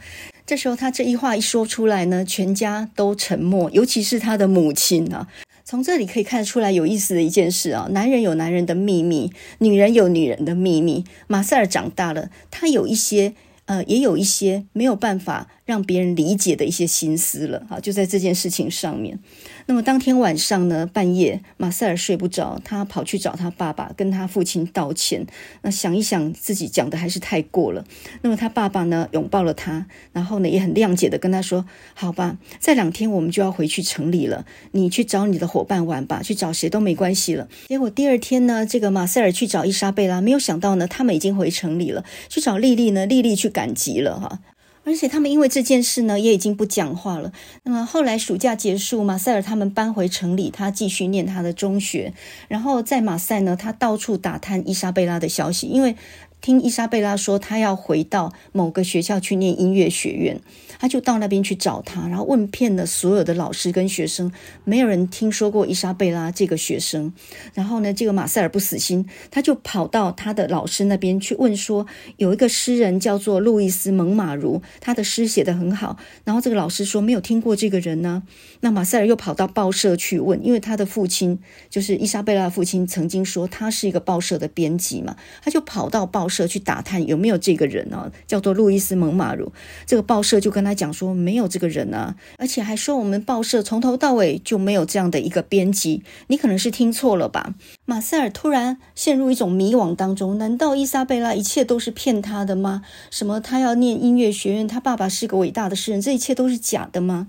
A: 这时候他这一话一说出来呢，全家都沉默，尤其是他的母亲啊。从这里可以看出来有意思的一件事啊，男人有男人的秘密，女人有女人的秘密。马塞尔长大了，他有一些。呃，也有一些没有办法让别人理解的一些心思了，哈，就在这件事情上面。那么当天晚上呢，半夜马塞尔睡不着，他跑去找他爸爸，跟他父亲道歉。那想一想，自己讲的还是太过了。那么他爸爸呢，拥抱了他，然后呢，也很谅解的跟他说：“好吧，再两天我们就要回去城里了，你去找你的伙伴玩吧，去找谁都没关系了。”结果第二天呢，这个马塞尔去找伊莎贝拉，没有想到呢，他们已经回城里了。去找莉莉呢，莉莉去赶集了哈。而且他们因为这件事呢，也已经不讲话了。那么后来暑假结束，马塞尔他们搬回城里，他继续念他的中学。然后在马赛呢，他到处打探伊莎贝拉的消息，因为听伊莎贝拉说，他要回到某个学校去念音乐学院。他就到那边去找他，然后问遍了所有的老师跟学生，没有人听说过伊莎贝拉这个学生。然后呢，这个马塞尔不死心，他就跑到他的老师那边去问说，有一个诗人叫做路易斯·蒙马茹，他的诗写得很好。然后这个老师说没有听过这个人呢。那马塞尔又跑到报社去问，因为他的父亲就是伊莎贝拉的父亲曾经说他是一个报社的编辑嘛，他就跑到报报社去打探有没有这个人呢，叫做路易斯·蒙马如。这个报社就跟他讲说没有这个人啊，而且还说我们报社从头到尾就没有这样的一个编辑，你可能是听错了吧？马塞尔突然陷入一种迷惘当中，难道伊莎贝拉一切都是骗他的吗？什么他要念音乐学院，他爸爸是个伟大的诗人，这一切都是假的吗？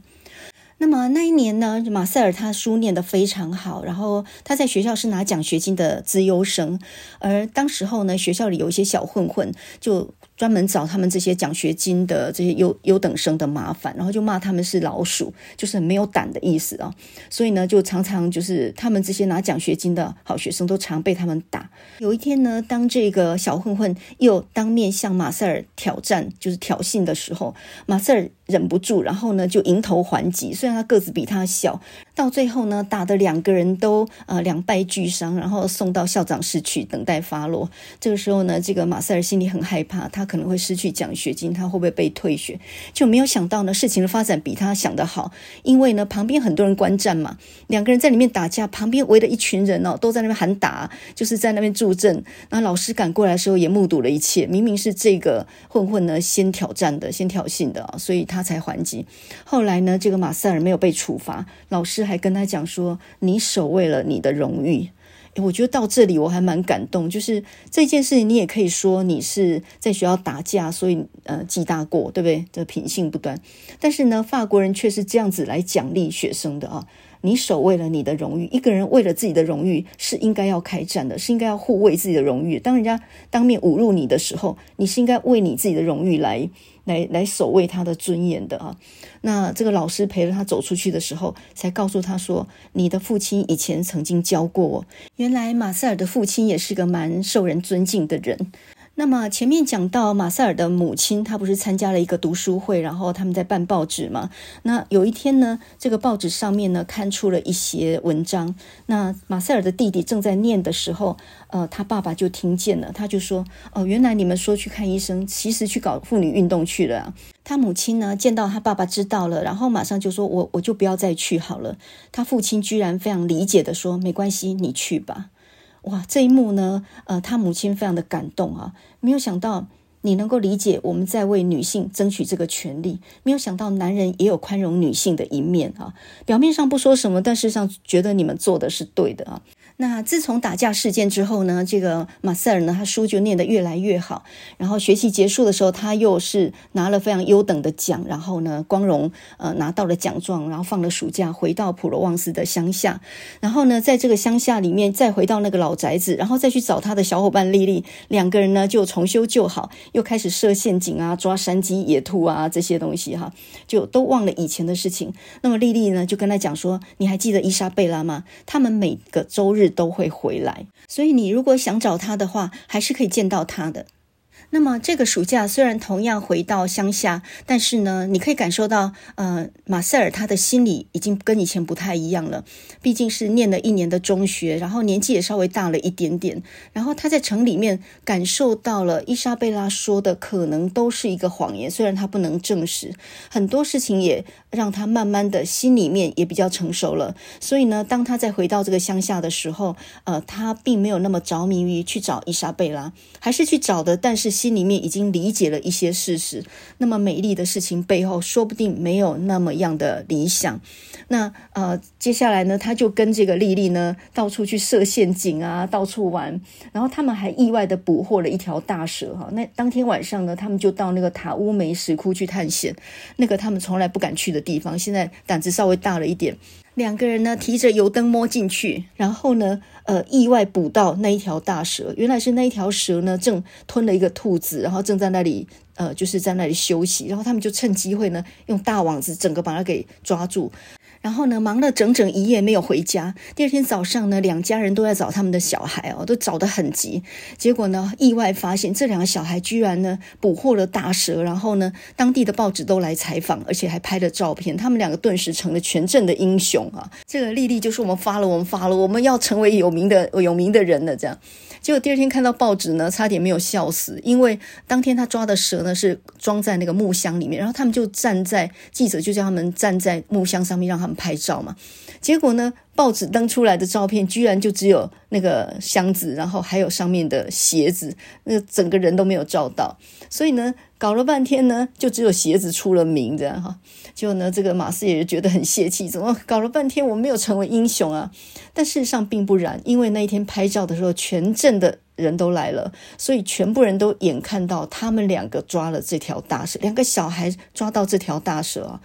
A: 那么那一年呢，马塞尔他书念得非常好，然后他在学校是拿奖学金的资优生，而当时候呢，学校里有一些小混混就。专门找他们这些奖学金的这些优优等生的麻烦，然后就骂他们是老鼠，就是没有胆的意思啊。所以呢，就常常就是他们这些拿奖学金的好学生都常被他们打。有一天呢，当这个小混混又当面向马塞尔挑战，就是挑衅的时候，马塞尔忍不住，然后呢就迎头还击。虽然他个子比他小，到最后呢打的两个人都呃两败俱伤，然后送到校长室去等待发落。这个时候呢，这个马塞尔心里很害怕，他。可能会失去奖学金，他会不会被退学？就没有想到呢，事情的发展比他想的好。因为呢，旁边很多人观战嘛，两个人在里面打架，旁边围了一群人哦，都在那边喊打，就是在那边助阵。那老师赶过来的时候，也目睹了一切。明明是这个混混呢先挑战的，先挑衅的啊，所以他他才还击。后来呢，这个马塞尔没有被处罚，老师还跟他讲说：“你守卫了你的荣誉。”我觉得到这里我还蛮感动，就是这件事情，你也可以说你是在学校打架，所以呃记大过，对不对？这品性不端。但是呢，法国人却是这样子来奖励学生的啊！你守卫了你的荣誉，一个人为了自己的荣誉是应该要开战的，是应该要护卫自己的荣誉。当人家当面侮辱你的时候，你是应该为你自己的荣誉来。来来守卫他的尊严的啊，那这个老师陪着他走出去的时候，才告诉他说：“你的父亲以前曾经教过我。”原来马塞尔的父亲也是个蛮受人尊敬的人。那么前面讲到马塞尔的母亲，她不是参加了一个读书会，然后他们在办报纸嘛。那有一天呢，这个报纸上面呢刊出了一些文章。那马塞尔的弟弟正在念的时候，呃，他爸爸就听见了，他就说：“哦，原来你们说去看医生，其实去搞妇女运动去了。”他母亲呢见到他爸爸知道了，然后马上就说：“我我就不要再去好了。”他父亲居然非常理解的说：“没关系，你去吧。”哇，这一幕呢，呃，他母亲非常的感动啊，没有想到你能够理解我们在为女性争取这个权利，没有想到男人也有宽容女性的一面啊，表面上不说什么，但事实上觉得你们做的是对的啊。那自从打架事件之后呢，这个马塞尔呢，他书就念得越来越好。然后学习结束的时候，他又是拿了非常优等的奖，然后呢，光荣呃拿到了奖状，然后放了暑假回到普罗旺斯的乡下。然后呢，在这个乡下里面，再回到那个老宅子，然后再去找他的小伙伴莉莉，两个人呢就重修旧好，又开始设陷阱啊，抓山鸡、野兔啊这些东西哈，就都忘了以前的事情。那么莉莉呢就跟他讲说：“你还记得伊莎贝拉吗？他们每个周日。”都会回来，所以你如果想找他的话，还是可以见到他的。那么这个暑假虽然同样回到乡下，但是呢，你可以感受到，呃，马塞尔他的心里已经跟以前不太一样了。毕竟是念了一年的中学，然后年纪也稍微大了一点点。然后他在城里面感受到了伊莎贝拉说的可能都是一个谎言，虽然他不能证实，很多事情也让他慢慢的心里面也比较成熟了。所以呢，当他再回到这个乡下的时候，呃，他并没有那么着迷于去找伊莎贝拉，还是去找的，但是。心里面已经理解了一些事实，那么美丽的事情背后，说不定没有那么样的理想。那呃，接下来呢，他就跟这个莉莉呢，到处去设陷阱啊，到处玩。然后他们还意外的捕获了一条大蛇哈。那当天晚上呢，他们就到那个塔乌梅石窟去探险，那个他们从来不敢去的地方，现在胆子稍微大了一点。两个人呢，提着油灯摸进去，然后呢，呃，意外捕到那一条大蛇。原来是那一条蛇呢，正吞了一个兔子，然后正在那里，呃，就是在那里休息。然后他们就趁机会呢，用大网子整个把它给抓住。然后呢，忙了整整一夜没有回家。第二天早上呢，两家人都在找他们的小孩哦，都找得很急。结果呢，意外发现这两个小孩居然呢捕获了大蛇。然后呢，当地的报纸都来采访，而且还拍了照片。他们两个顿时成了全镇的英雄啊！这个莉莉就是：“我们发了，我们发了，我们要成为有名的有名的人了。”这样。结果第二天看到报纸呢，差点没有笑死，因为当天他抓的蛇呢是装在那个木箱里面，然后他们就站在记者就叫他们站在木箱上面让他们拍照嘛。结果呢，报纸登出来的照片居然就只有那个箱子，然后还有上面的鞋子，那整个人都没有照到。所以呢，搞了半天呢，就只有鞋子出了名这样哈。结果呢，这个马斯也觉得很泄气，怎么搞了半天我没有成为英雄啊？但事实上并不然，因为那一天拍照的时候，全镇的人都来了，所以全部人都眼看到他们两个抓了这条大蛇，两个小孩抓到这条大蛇。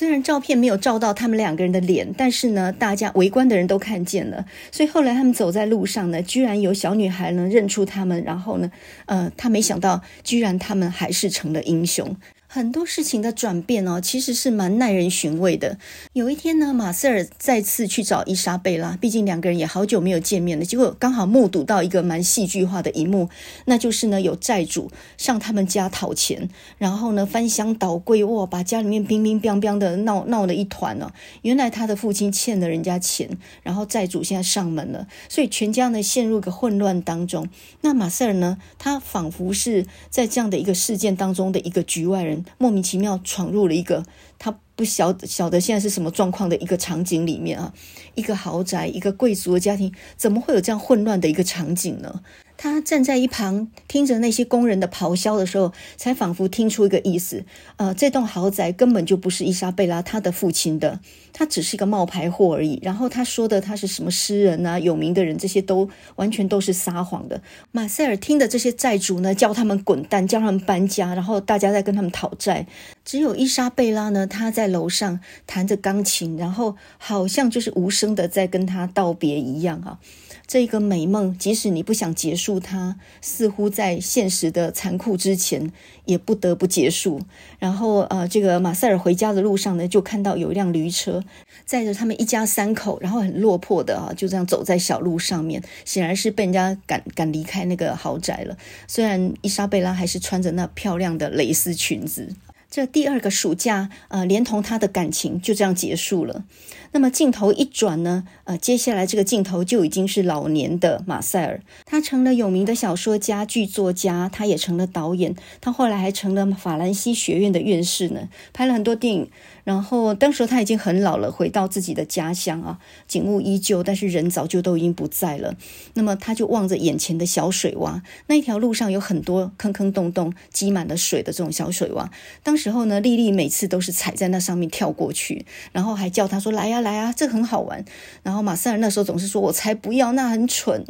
A: 虽然照片没有照到他们两个人的脸，但是呢，大家围观的人都看见了。所以后来他们走在路上呢，居然有小女孩能认出他们，然后呢，呃，他没想到，居然他们还是成了英雄。很多事情的转变哦，其实是蛮耐人寻味的。有一天呢，马塞尔再次去找伊莎贝拉，毕竟两个人也好久没有见面了。结果刚好目睹到一个蛮戏剧化的一幕，那就是呢，有债主上他们家讨钱，然后呢翻箱倒柜，哇，把家里面乒乒乓乓的闹闹了一团呢、哦。原来他的父亲欠了人家钱，然后债主现在上门了，所以全家呢陷入个混乱当中。那马塞尔呢，他仿佛是在这样的一个事件当中的一个局外人。莫名其妙闯入了一个他不晓晓得现在是什么状况的一个场景里面啊，一个豪宅，一个贵族的家庭，怎么会有这样混乱的一个场景呢？他站在一旁，听着那些工人的咆哮的时候，才仿佛听出一个意思：呃，这栋豪宅根本就不是伊莎贝拉他的父亲的，他只是一个冒牌货而已。然后他说的他是什么诗人啊、有名的人，这些都完全都是撒谎的。马塞尔听的这些债主呢，叫他们滚蛋，叫他们搬家，然后大家在跟他们讨债。只有伊莎贝拉呢，她在楼上弹着钢琴，然后好像就是无声的在跟他道别一样啊。这个美梦，即使你不想结束它，似乎在现实的残酷之前，也不得不结束。然后，呃，这个马塞尔回家的路上呢，就看到有一辆驴车载着他们一家三口，然后很落魄的啊，就这样走在小路上面，显然是被人家赶赶离开那个豪宅了。虽然伊莎贝拉还是穿着那漂亮的蕾丝裙子。这第二个暑假，呃，连同他的感情就这样结束了。那么镜头一转呢，呃，接下来这个镜头就已经是老年的马塞尔，他成了有名的小说家、剧作家，他也成了导演，他后来还成了法兰西学院的院士呢，拍了很多电影。然后当时他已经很老了，回到自己的家乡啊，景物依旧，但是人早就都已经不在了。那么他就望着眼前的小水洼，那一条路上有很多坑坑洞洞，积满了水的这种小水洼。当时候呢，莉莉每次都是踩在那上面跳过去，然后还叫他说：“来呀，来啊，这很好玩。”然后马塞尔那时候总是说：“我才不要，那很蠢。”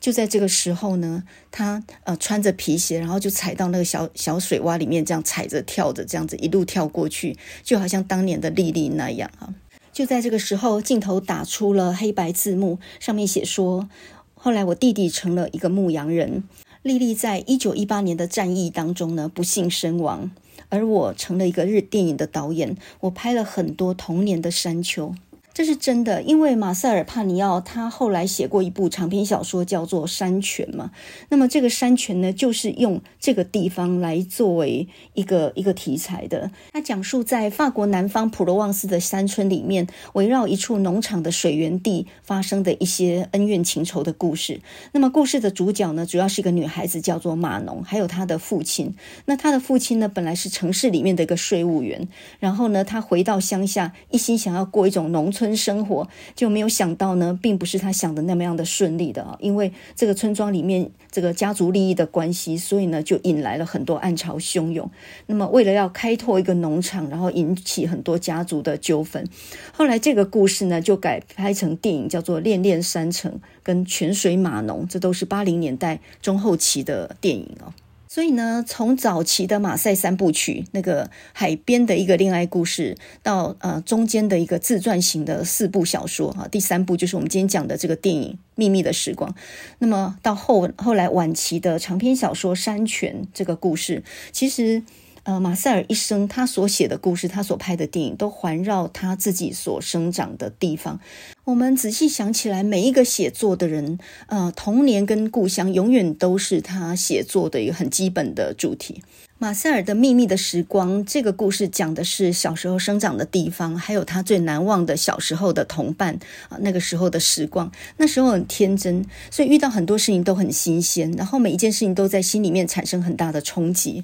A: 就在这个时候呢，他呃穿着皮鞋，然后就踩到那个小小水洼里面，这样踩着跳着，这样子一路跳过去，就好像当年的莉莉那样哈。就在这个时候，镜头打出了黑白字幕，上面写说：“后来我弟弟成了一个牧羊人，莉莉在一九一八年的战役当中呢不幸身亡，而我成了一个日电影的导演，我拍了很多童年的山丘。”这是真的，因为马塞尔·帕尼奥他后来写过一部长篇小说，叫做《山泉》嘛。那么这个山泉呢，就是用这个地方来作为一个一个题材的。他讲述在法国南方普罗旺斯的山村里面，围绕一处农场的水源地发生的一些恩怨情仇的故事。那么故事的主角呢，主要是一个女孩子，叫做马农，还有她的父亲。那她的父亲呢，本来是城市里面的一个税务员，然后呢，他回到乡下，一心想要过一种农村。生活就没有想到呢，并不是他想的那么样的顺利的啊！因为这个村庄里面这个家族利益的关系，所以呢就引来了很多暗潮汹涌。那么为了要开拓一个农场，然后引起很多家族的纠纷。后来这个故事呢就改拍成电影，叫做《恋恋山城》跟《泉水马农》，这都是八零年代中后期的电影哦。所以呢，从早期的马赛三部曲，那个海边的一个恋爱故事，到呃中间的一个自传型的四部小说哈，第三部就是我们今天讲的这个电影《秘密的时光》。那么到后后来晚期的长篇小说《山泉》这个故事，其实。呃，马塞尔一生他所写的故事，他所拍的电影，都环绕他自己所生长的地方。我们仔细想起来，每一个写作的人，呃，童年跟故乡永远都是他写作的一个很基本的主题。马塞尔的秘密的时光，这个故事讲的是小时候生长的地方，还有他最难忘的小时候的同伴啊，那个时候的时光，那时候很天真，所以遇到很多事情都很新鲜，然后每一件事情都在心里面产生很大的冲击。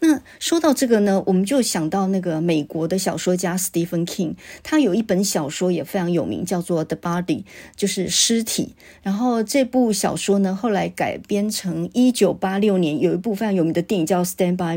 A: 那说到这个呢，我们就想到那个美国的小说家 Stephen King，他有一本小说也非常有名，叫做《The Body》，就是尸体。然后这部小说呢，后来改编成一九八六年有一部非常有名的电影叫《Stand By》，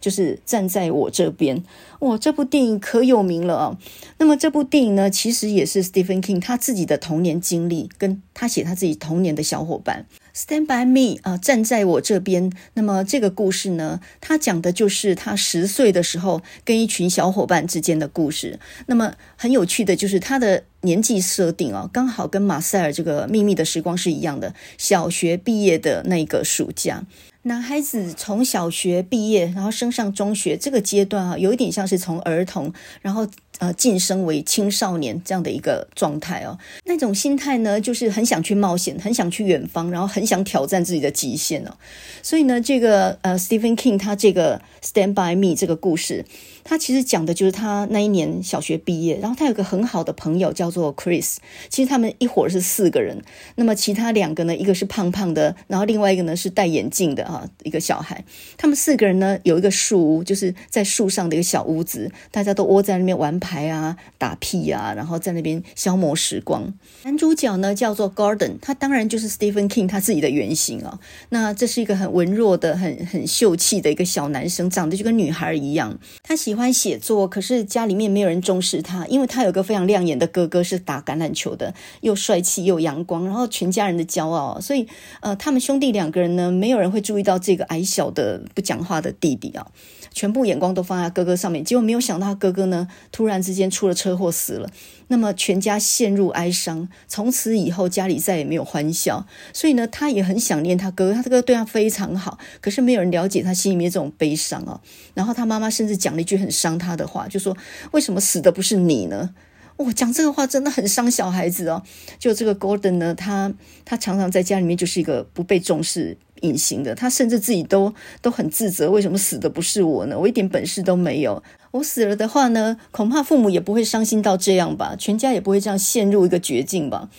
A: 就是站在我这边。哇，这部电影可有名了啊！那么这部电影呢，其实也是 Stephen King 他自己的童年经历，跟他写他自己童年的小伙伴。Stand by me 啊，站在我这边。那么这个故事呢，他讲的就是他十岁的时候跟一群小伙伴之间的故事。那么很有趣的就是他的年纪设定啊，刚好跟马塞尔这个秘密的时光是一样的，小学毕业的那个暑假。男孩子从小学毕业，然后升上中学这个阶段啊，有一点像是从儿童，然后呃晋升为青少年这样的一个状态哦。那种心态呢，就是很想去冒险，很想去远方，然后很想挑战自己的极限哦。所以呢，这个呃 Stephen King 他这个 Stand by Me 这个故事。他其实讲的就是他那一年小学毕业，然后他有个很好的朋友叫做 Chris。其实他们一伙是四个人，那么其他两个呢，一个是胖胖的，然后另外一个呢是戴眼镜的啊，一个小孩。他们四个人呢有一个树屋，就是在树上的一个小屋子，大家都窝在那边玩牌啊、打屁啊，然后在那边消磨时光。男主角呢叫做 Gordon，他当然就是 Stephen King 他自己的原型啊。那这是一个很文弱的、很很秀气的一个小男生，长得就跟女孩一样，他喜欢。喜欢写作，可是家里面没有人重视他，因为他有个非常亮眼的哥哥，是打橄榄球的，又帅气又阳光，然后全家人的骄傲，所以呃，他们兄弟两个人呢，没有人会注意到这个矮小的不讲话的弟弟啊，全部眼光都放在哥哥上面，结果没有想到哥哥呢，突然之间出了车祸死了，那么全家陷入哀伤，从此以后家里再也没有欢笑。所以呢，他也很想念他哥哥，他哥哥对他非常好，可是没有人了解他心里面这种悲伤啊。然后他妈妈甚至讲了一句很伤他的话，就说：“为什么死的不是你呢？”我、讲这个话真的很伤小孩子哦。就这个 Gordon 呢，他他常常在家里面就是一个不被重视、隐形的。他甚至自己都都很自责，为什么死的不是我呢？我一点本事都没有。我死了的话呢，恐怕父母也不会伤心到这样吧，全家也不会这样陷入一个绝境吧。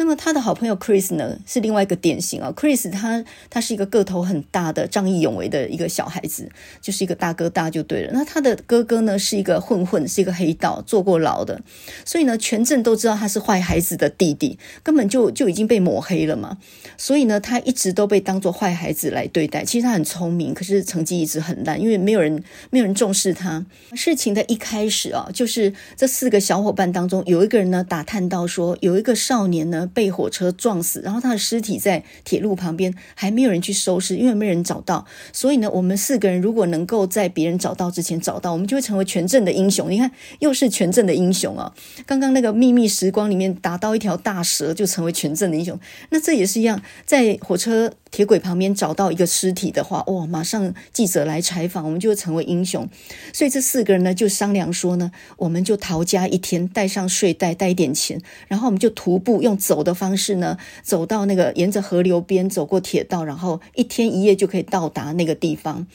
A: 那么他的好朋友 Chris 呢，是另外一个典型啊。Chris 他他是一个个头很大的、仗义勇为的一个小孩子，就是一个大哥大就对了。那他的哥哥呢，是一个混混，是一个黑道，坐过牢的，所以呢，全镇都知道他是坏孩子的弟弟，根本就就已经被抹黑了嘛。所以呢，他一直都被当作坏孩子来对待。其实他很聪明，可是成绩一直很烂，因为没有人没有人重视他。事情的一开始啊，就是这四个小伙伴当中有一个人呢，打探到说有一个少年呢。被火车撞死，然后他的尸体在铁路旁边，还没有人去收尸，因为没人找到。所以呢，我们四个人如果能够在别人找到之前找到，我们就会成为全镇的英雄。你看，又是全镇的英雄啊！刚刚那个秘密时光里面打到一条大蛇，就成为全镇的英雄。那这也是一样，在火车。铁轨旁边找到一个尸体的话，哇，马上记者来采访，我们就会成为英雄。所以这四个人呢，就商量说呢，我们就逃家一天，带上睡袋，带一点钱，然后我们就徒步用走的方式呢，走到那个沿着河流边，走过铁道，然后一天一夜就可以到达那个地方。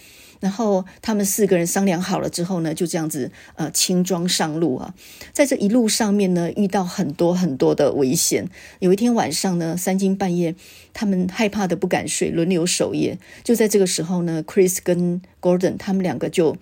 A: 然后他们四个人商量好了之后呢，就这样子呃轻装上路啊，在这一路上面呢，遇到很多很多的危险。有一天晚上呢，三更半夜，他们害怕的不敢睡，轮流守夜。就在这个时候呢，Chris 跟 Gordon 他们两个就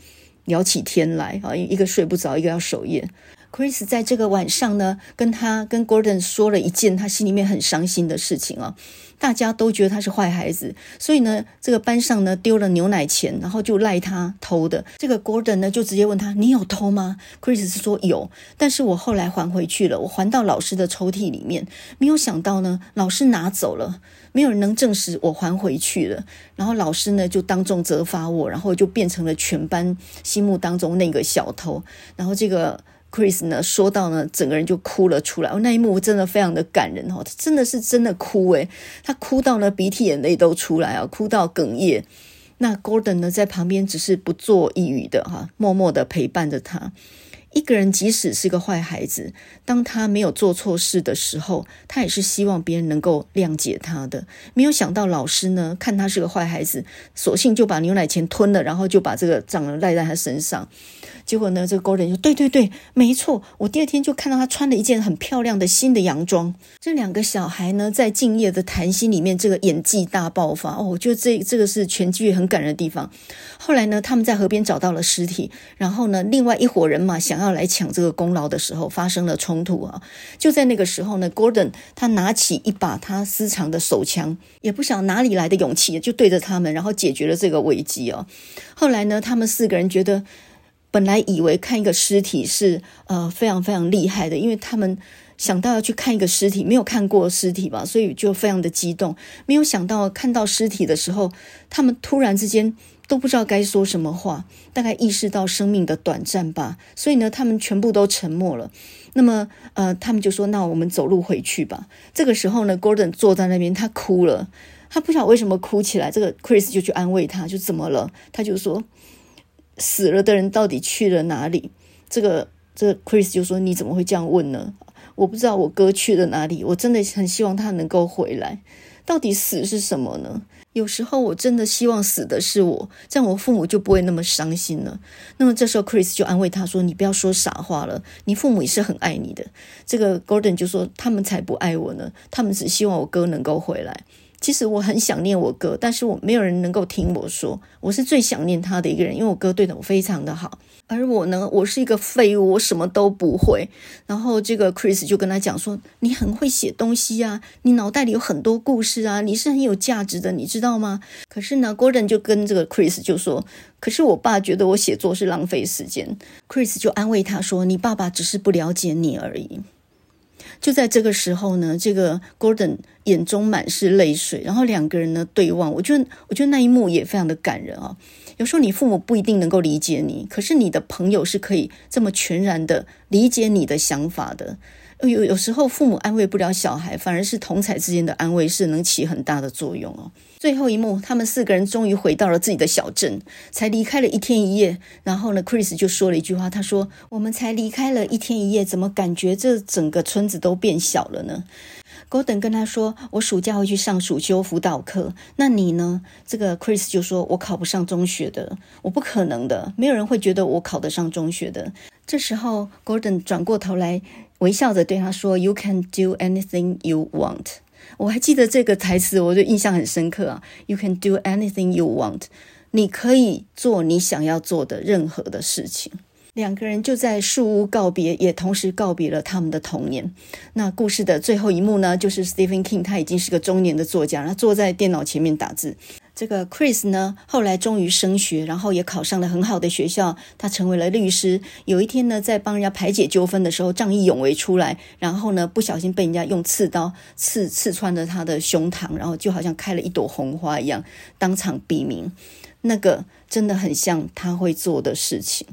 A: 聊起天来啊，一个睡不着，一个要守夜。Chris 在这个晚上呢，跟他跟 Gordon 说了一件他心里面很伤心的事情啊。大家都觉得他是坏孩子，所以呢，这个班上呢丢了牛奶钱，然后就赖他偷的。这个 Gordon 呢就直接问他：“你有偷吗？”Chris 是说有，但是我后来还回去了，我还到老师的抽屉里面。没有想到呢，老师拿走了，没有人能证实我还回去了。然后老师呢就当众责罚我，然后就变成了全班心目当中那个小偷。然后这个。Chris 呢说到呢，整个人就哭了出来。哦，那一幕真的非常的感人哦，他真的是真的哭诶，他哭到呢鼻涕眼泪都出来啊，哭到哽咽。那 Gordon 呢在旁边只是不作一语的哈，默默的陪伴着他。一个人即使是个坏孩子，当他没有做错事的时候，他也是希望别人能够谅解他的。没有想到老师呢，看他是个坏孩子，索性就把牛奶钱吞了，然后就把这个账赖在他身上。结果呢，这个 Gordon 说：“对对对，没错，我第二天就看到他穿了一件很漂亮的新的洋装。”这两个小孩呢，在敬业的谈心里面，这个演技大爆发哦，我觉得这这个是全剧很感人的地方。后来呢，他们在河边找到了尸体，然后呢，另外一伙人马想。要来抢这个功劳的时候，发生了冲突啊！就在那个时候呢，Gordon 他拿起一把他私藏的手枪，也不晓哪里来的勇气，就对着他们，然后解决了这个危机哦。后来呢，他们四个人觉得，本来以为看一个尸体是呃非常非常厉害的，因为他们想到要去看一个尸体，没有看过尸体吧，所以就非常的激动。没有想到看到尸体的时候，他们突然之间。都不知道该说什么话，大概意识到生命的短暂吧，所以呢，他们全部都沉默了。那么，呃，他们就说：“那我们走路回去吧。”这个时候呢，Gordon 坐在那边，他哭了，他不晓得为什么哭起来。这个 Chris 就去安慰他，就怎么了？他就说：“死了的人到底去了哪里？”这个这个 Chris 就说：“你怎么会这样问呢？我不知道我哥去了哪里，我真的很希望他能够回来。到底死是什么呢？”有时候我真的希望死的是我，这样我父母就不会那么伤心了。那么这时候，Chris 就安慰他说：“你不要说傻话了，你父母也是很爱你的。”这个 Gordon 就说：“他们才不爱我呢，他们只希望我哥能够回来。”其实我很想念我哥，但是我没有人能够听我说，我是最想念他的一个人，因为我哥对我非常的好。而我呢，我是一个废物，我什么都不会。然后这个 Chris 就跟他讲说：“你很会写东西啊，你脑袋里有很多故事啊，你是很有价值的，你知道吗？”可是呢，Gordon 就跟这个 Chris 就说：“可是我爸觉得我写作是浪费时间。”Chris 就安慰他说：“你爸爸只是不了解你而已。”就在这个时候呢，这个 Gordon 眼中满是泪水，然后两个人呢对望，我觉得我觉得那一幕也非常的感人啊。有时候你父母不一定能够理解你，可是你的朋友是可以这么全然的理解你的想法的。有有时候父母安慰不了小孩，反而是同才之间的安慰是能起很大的作用哦。最后一幕，他们四个人终于回到了自己的小镇，才离开了一天一夜。然后呢，Chris 就说了一句话，他说：“我们才离开了一天一夜，怎么感觉这整个村子都变小了呢？”Gordon 跟他说：“我暑假会去上暑修辅导课，那你呢？”这个 Chris 就说：“我考不上中学的，我不可能的，没有人会觉得我考得上中学的。”这时候，Gordon 转过头来。微笑着对他说：“You can do anything you want。”我还记得这个台词，我就印象很深刻啊。“You can do anything you want。”你可以做你想要做的任何的事情。两个人就在树屋告别，也同时告别了他们的童年。那故事的最后一幕呢，就是 Stephen King 他已经是个中年的作家，他坐在电脑前面打字。这个 Chris 呢，后来终于升学，然后也考上了很好的学校，他成为了律师。有一天呢，在帮人家排解纠纷的时候，仗义勇为出来，然后呢，不小心被人家用刺刀刺刺穿了他的胸膛，然后就好像开了一朵红花一样，当场毙命。那个真的很像他会做的事情。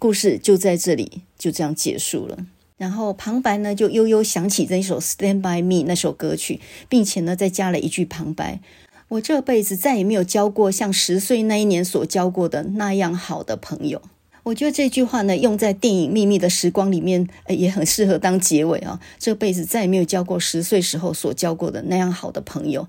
A: 故事就在这里就这样结束了。然后旁白呢，就悠悠响起这一首《Stand by Me》那首歌曲，并且呢，再加了一句旁白。我这辈子再也没有交过像十岁那一年所交过的那样好的朋友。我觉得这句话呢，用在电影《秘密的时光》里面，也很适合当结尾啊。这辈子再也没有交过十岁时候所交过的那样好的朋友。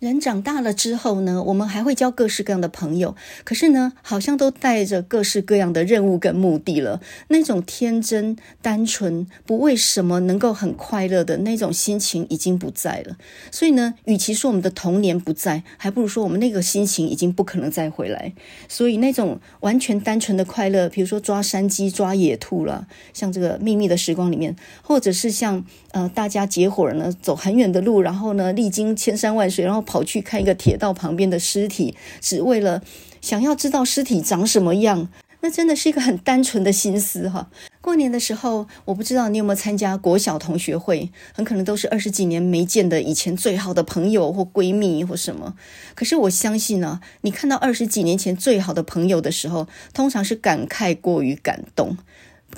A: 人长大了之后呢，我们还会交各式各样的朋友，可是呢，好像都带着各式各样的任务跟目的了。那种天真、单纯、不为什么能够很快乐的那种心情已经不在了。所以呢，与其说我们的童年不在，还不如说我们那个心情已经不可能再回来。所以那种完全单纯的快乐，比如说抓山鸡、抓野兔了，像这个秘密的时光里面，或者是像呃大家结伙呢，走很远的路，然后呢，历经千山万水，然后。跑去看一个铁道旁边的尸体，只为了想要知道尸体长什么样，那真的是一个很单纯的心思哈。过年的时候，我不知道你有没有参加国小同学会，很可能都是二十几年没见的以前最好的朋友或闺蜜或什么。可是我相信呢，你看到二十几年前最好的朋友的时候，通常是感慨过于感动。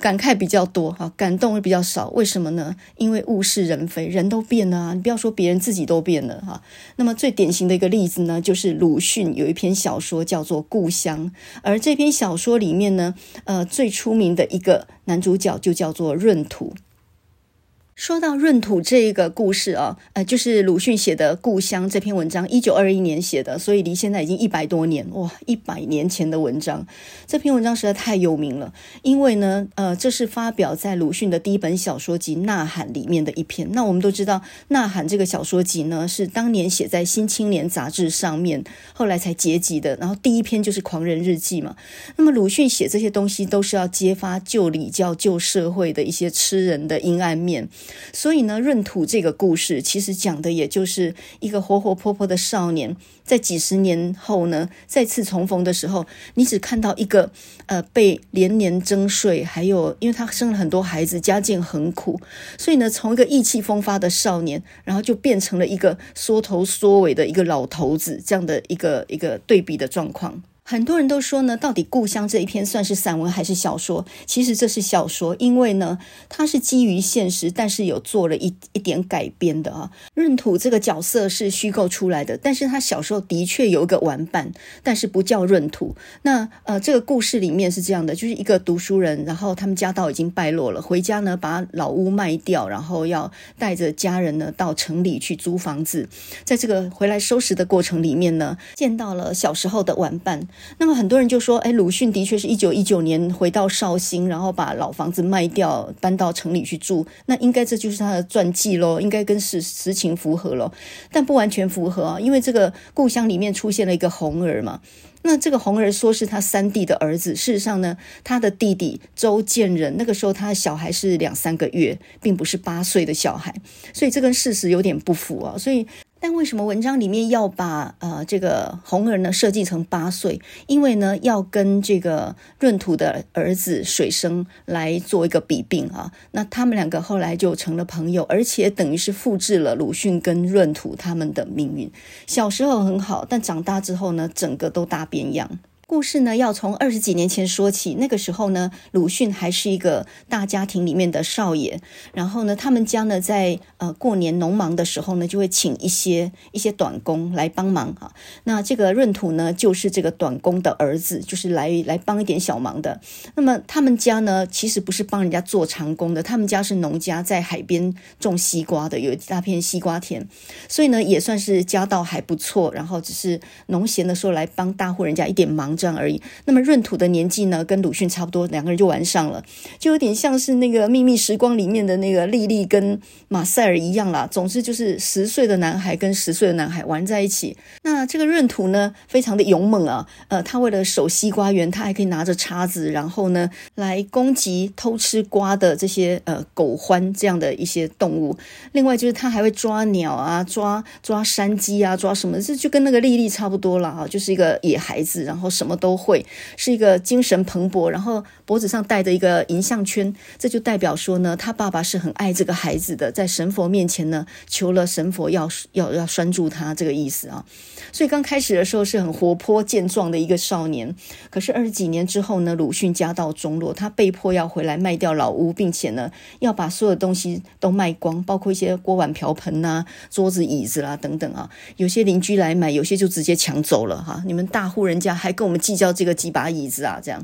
A: 感慨比较多哈，感动会比较少，为什么呢？因为物是人非，人都变了啊！你不要说别人，自己都变了哈。那么最典型的一个例子呢，就是鲁迅有一篇小说叫做《故乡》，而这篇小说里面呢，呃，最出名的一个男主角就叫做闰土。说到闰土这一个故事啊，呃，就是鲁迅写的《故乡》这篇文章，一九二一年写的，所以离现在已经一百多年，哇，一百年前的文章。这篇文章实在太有名了，因为呢，呃，这是发表在鲁迅的第一本小说集《呐喊》里面的一篇。那我们都知道，《呐喊》这个小说集呢，是当年写在《新青年》杂志上面，后来才结集的。然后第一篇就是《狂人日记》嘛。那么鲁迅写这些东西，都是要揭发旧礼教、旧社会的一些吃人的阴暗面。所以呢，闰土这个故事其实讲的也就是一个活活泼泼的少年，在几十年后呢，再次重逢的时候，你只看到一个呃被连年征税，还有因为他生了很多孩子，家境很苦，所以呢，从一个意气风发的少年，然后就变成了一个缩头缩尾的一个老头子，这样的一个一个对比的状况。很多人都说呢，到底《故乡》这一篇算是散文还是小说？其实这是小说，因为呢，它是基于现实，但是有做了一一点改编的啊。闰土这个角色是虚构出来的，但是他小时候的确有一个玩伴，但是不叫闰土。那呃，这个故事里面是这样的，就是一个读书人，然后他们家道已经败落了，回家呢把老屋卖掉，然后要带着家人呢到城里去租房子。在这个回来收拾的过程里面呢，见到了小时候的玩伴。那么很多人就说，哎，鲁迅的确是一九一九年回到绍兴，然后把老房子卖掉，搬到城里去住。那应该这就是他的传记喽，应该跟实实情符合喽。但不完全符合啊，因为这个故乡里面出现了一个红儿嘛。那这个红儿说是他三弟的儿子，事实上呢，他的弟弟周建人那个时候他的小孩是两三个月，并不是八岁的小孩，所以这跟事实有点不符啊。所以。但为什么文章里面要把呃这个红儿呢设计成八岁？因为呢要跟这个闰土的儿子水生来做一个比并啊。那他们两个后来就成了朋友，而且等于是复制了鲁迅跟闰土他们的命运。小时候很好，但长大之后呢，整个都大变样。故事呢，要从二十几年前说起。那个时候呢，鲁迅还是一个大家庭里面的少爷。然后呢，他们家呢，在呃过年农忙的时候呢，就会请一些一些短工来帮忙啊。那这个闰土呢，就是这个短工的儿子，就是来来帮一点小忙的。那么他们家呢，其实不是帮人家做长工的，他们家是农家，在海边种西瓜的，有一大片西瓜田，所以呢，也算是家道还不错。然后只是农闲的时候来帮大户人家一点忙。这样而已。那么闰土的年纪呢，跟鲁迅差不多，两个人就玩上了，就有点像是那个《秘密时光》里面的那个莉莉跟马塞尔一样啦。总之就是十岁的男孩跟十岁的男孩玩在一起。那这个闰土呢，非常的勇猛啊。呃，他为了守西瓜园，他还可以拿着叉子，然后呢来攻击偷吃瓜的这些呃狗獾这样的一些动物。另外就是他还会抓鸟啊，抓抓山鸡啊，抓什么？这就跟那个莉莉差不多了啊，就是一个野孩子，然后什么。都会是一个精神蓬勃，然后脖子上戴着一个银项圈，这就代表说呢，他爸爸是很爱这个孩子的，在神佛面前呢，求了神佛要要要拴住他这个意思啊。所以刚开始的时候是很活泼健壮的一个少年，可是二十几年之后呢，鲁迅家道中落，他被迫要回来卖掉老屋，并且呢，要把所有东西都卖光，包括一些锅碗瓢盆呐、啊、桌子椅子啦、等等啊。有些邻居来买，有些就直接抢走了哈、你们大户人家还跟我我们计较这个几把椅子啊，这样，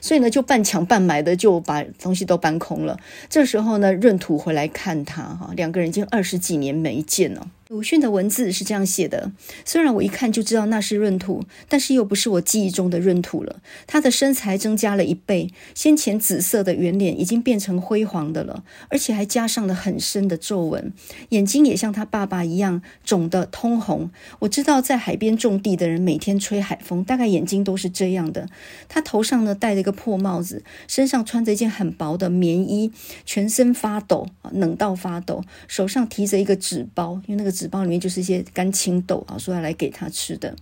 A: 所以呢，就半抢半买的就把东西都搬空了。这时候呢，闰土回来看他哈，两个人已经二十几年没见了。鲁迅的文字是这样写的：虽然我一看就知道那是闰土，但是又不是我记忆中的闰土了。他的身材增加了一倍，先前紫色的圆脸已经变成灰黄的了，而且还加上了很深的皱纹，眼睛也像他爸爸一样肿得通红。我知道在海边种地的人每天吹海风，大概眼睛都是这样的。他头上呢戴一个破帽子，身上穿着一件很薄的棉衣，全身发抖，冷到发抖，手上提着一个纸包，因为那个。纸包里面就是一些干青豆啊，说要来给他吃的。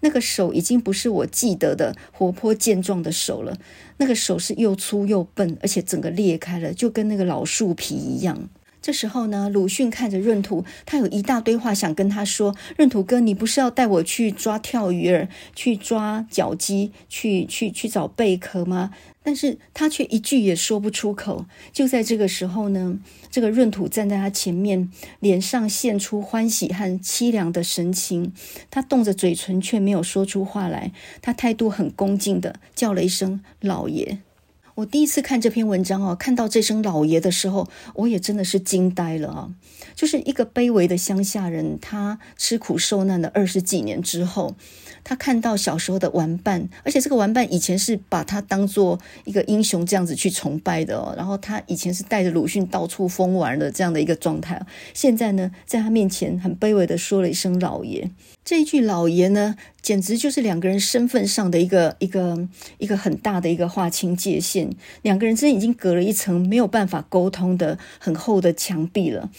A: 那个手已经不是我记得的活泼健壮的手了，那个手是又粗又笨，而且整个裂开了，就跟那个老树皮一样。这时候呢，鲁迅看着闰土，他有一大堆话想跟他说：“闰土哥，你不是要带我去抓跳鱼儿，去抓脚鸡，去去去找贝壳吗？”但是他却一句也说不出口。就在这个时候呢，这个闰土站在他前面，脸上现出欢喜和凄凉的神情。他动着嘴唇，却没有说出话来。他态度很恭敬的叫了一声“老爷”。我第一次看这篇文章哦，看到这声“老爷”的时候，我也真的是惊呆了啊！就是一个卑微的乡下人，他吃苦受难了二十几年之后。他看到小时候的玩伴，而且这个玩伴以前是把他当做一个英雄这样子去崇拜的哦。然后他以前是带着鲁迅到处疯玩的这样的一个状态，现在呢，在他面前很卑微的说了一声“老爷”。这一句“老爷”呢，简直就是两个人身份上的一个一个一个很大的一个划清界限，两个人之间已经隔了一层没有办法沟通的很厚的墙壁了。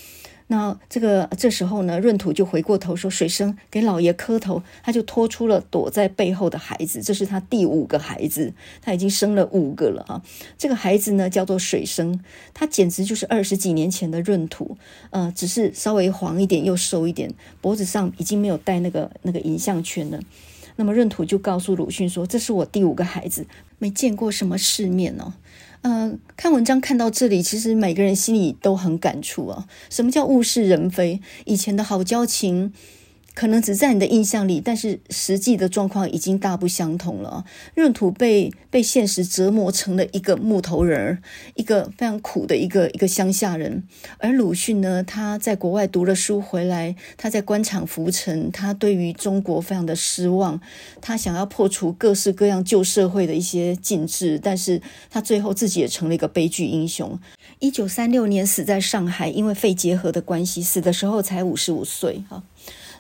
A: 那这个这时候呢，闰土就回过头说：“水生给老爷磕头。”他就拖出了躲在背后的孩子，这是他第五个孩子，他已经生了五个了啊。这个孩子呢叫做水生，他简直就是二十几年前的闰土，呃，只是稍微黄一点又瘦一点，脖子上已经没有戴那个那个银项圈了。那么闰土就告诉鲁迅说：“这是我第五个孩子，没见过什么世面哦。”嗯、看文章看到这里，其实每个人心里都很感触啊。什么叫物是人非？以前的好交情。可能只在你的印象里，但是实际的状况已经大不相同了。闰土被被现实折磨成了一个木头人儿，一个非常苦的一个一个乡下人。而鲁迅呢，他在国外读了书回来，他在官场浮沉，他对于中国非常的失望，他想要破除各式各样旧社会的一些禁制，但是他最后自己也成了一个悲剧英雄。一九三六年死在上海，因为肺结核的关系，死的时候才五十五岁哈。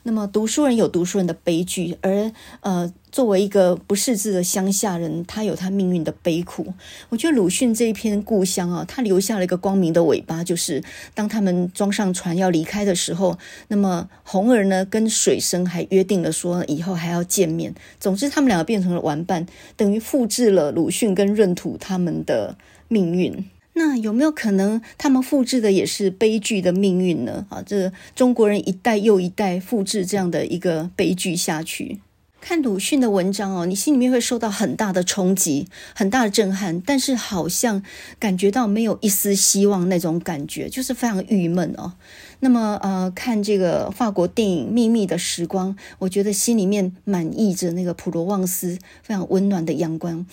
A: 那么读书人有读书人的悲剧，而呃，作为一个不识字的乡下人，他有他命运的悲苦。我觉得鲁迅这一篇故乡啊，他留下了一个光明的尾巴，就是当他们装上船要离开的时候，那么红儿呢跟水生还约定了说以后还要见面。总之，他们两个变成了玩伴，等于复制了鲁迅跟闰土他们的命运。那有没有可能他们复制的也是悲剧的命运呢？啊，这中国人一代又一代复制这样的一个悲剧下去。看鲁迅的文章哦，你心里面会受到很大的冲击，很大的震撼，但是好像感觉到没有一丝希望那种感觉，就是非常郁闷哦。那么呃，看这个法国电影《秘密的时光》，我觉得心里面满溢着那个普罗旺斯非常温暖的阳光。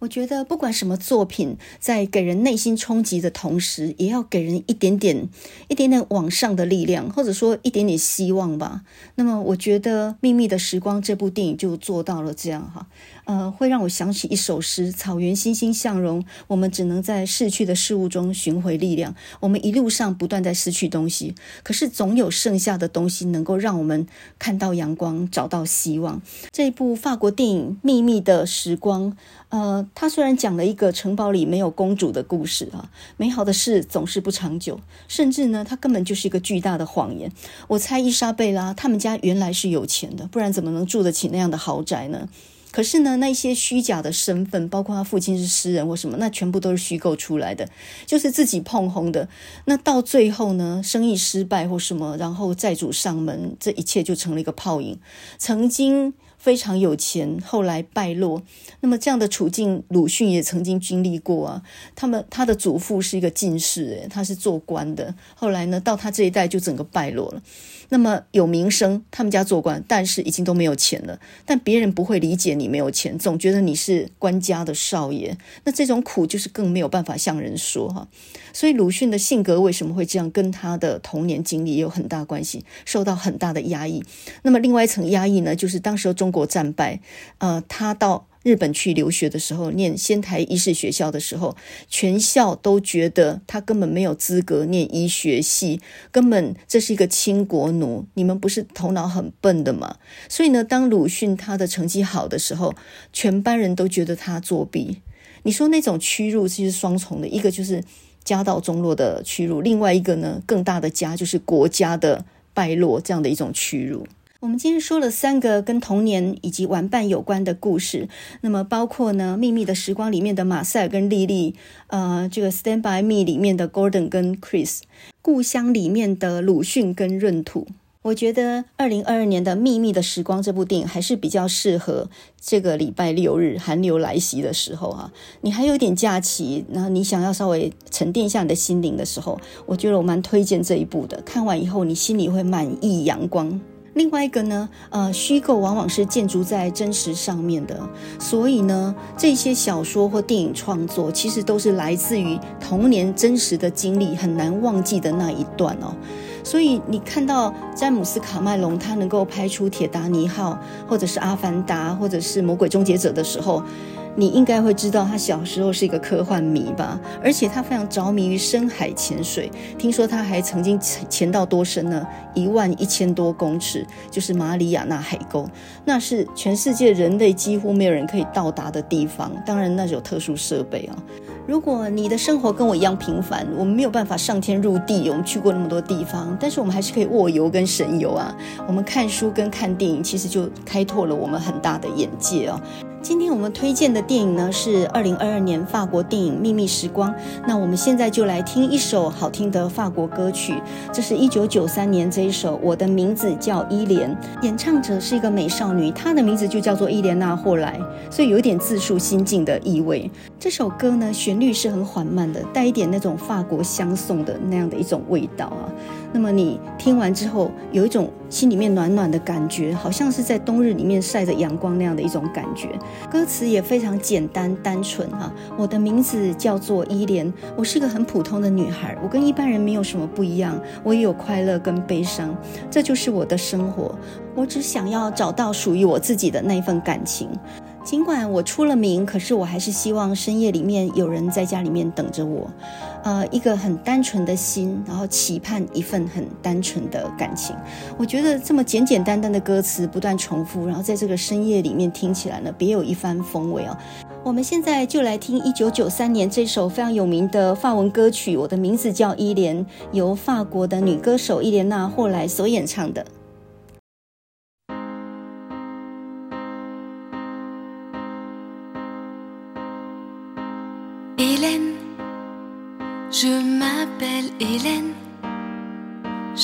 A: 我觉得不管什么作品，在给人内心冲击的同时，也要给人一点点、一点点往上的力量，或者说一点点希望吧。那么，我觉得《秘密的时光》这部电影就做到了这样哈。呃，会让我想起一首诗：“草原欣欣向荣，我们只能在逝去的事物中寻回力量。我们一路上不断在失去东西，可是总有剩下的东西能够让我们看到阳光，找到希望。”这一部法国电影《秘密的时光》。呃，它虽然讲了一个城堡里没有公主的故事啊，美好的事总是不长久，甚至呢，它根本就是一个巨大的谎言。我猜伊莎贝拉他们家原来是有钱的，不然怎么能住得起那样的豪宅呢？可是呢，那些虚假的身份，包括他父亲是诗人或什么，那全部都是虚构出来的，就是自己碰红的。那到最后呢，生意失败或什么，然后债主上门，这一切就成了一个泡影。曾经。非常有钱，后来败落。那么这样的处境，鲁迅也曾经经历过啊。他们他的祖父是一个进士，他是做官的。后来呢，到他这一代就整个败落了。那么有名声，他们家做官，但是已经都没有钱了。但别人不会理解你没有钱，总觉得你是官家的少爷。那这种苦就是更没有办法向人说哈。所以鲁迅的性格为什么会这样，跟他的童年经历也有很大关系，受到很大的压抑。那么另外一层压抑呢，就是当时中国战败，呃，他到。日本去留学的时候，念仙台医士学校的时候，全校都觉得他根本没有资格念医学系，根本这是一个清国奴。你们不是头脑很笨的吗？所以呢，当鲁迅他的成绩好的时候，全班人都觉得他作弊。你说那种屈辱其实是双重的，一个就是家道中落的屈辱，另外一个呢，更大的家就是国家的败落，这样的一种屈辱。我们今天说了三个跟童年以及玩伴有关的故事，那么包括呢，《秘密的时光》里面的马赛尔跟莉莉，呃，这个《Stand by Me》里面的 Gordon 跟 Chris，故乡里面的鲁迅跟闰土。我觉得二零二二年的《秘密的时光》这部电影还是比较适合这个礼拜六日寒流来袭的时候哈，你还有点假期，然后你想要稍微沉淀一下你的心灵的时候，我觉得我蛮推荐这一部的。看完以后，你心里会满溢阳光。另外一个呢，呃，虚构往往是建筑在真实上面的，所以呢，这些小说或电影创作其实都是来自于童年真实的经历，很难忘记的那一段哦。所以你看到詹姆斯卡麦隆他能够拍出《铁达尼号》，或者是《阿凡达》，或者是《魔鬼终结者》的时候。你应该会知道，他小时候是一个科幻迷吧？而且他非常着迷于深海潜水。听说他还曾经潜潜到多深呢？一万一千多公尺，就是马里亚纳海沟，那是全世界人类几乎没有人可以到达的地方。当然，那有特殊设备啊。如果你的生活跟我一样平凡，我们没有办法上天入地，我们去过那么多地方，但是我们还是可以卧游跟神游啊。我们看书跟看电影，其实就开拓了我们很大的眼界啊。今天我们推荐的电影呢，是二零二二年法国电影《秘密时光》。那我们现在就来听一首好听的法国歌曲，这是一九九三年这一首《我的名字叫伊莲》，演唱者是一个美少女，她的名字就叫做伊莲娜·霍莱，所以有一点自述心境的意味。这首歌呢，旋律是很缓慢的，带一点那种法国相送的那样的一种味道啊。那么你听完之后，有一种心里面暖暖的感觉，好像是在冬日里面晒着阳光那样的一种感觉。歌词也非常简单单纯哈。我的名字叫做伊莲，我是个很普通的女孩，我跟一般人没有什么不一样，我也有快乐跟悲伤，这就是我的生活。我只想要找到属于我自己的那份感情。尽管我出了名，可是我还是希望深夜里面有人在家里面等着我。呃，一个很单纯的心，然后期盼一份很单纯的感情。我觉得这么简简单单的歌词不断重复，然后在这个深夜里面听起来呢，别有一番风味哦。我们现在就来听一九九三年这首非常有名的法文歌曲《我的名字叫伊莲》，由法国的女歌手伊莲娜霍莱所演唱的。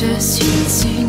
B: je suis sûr.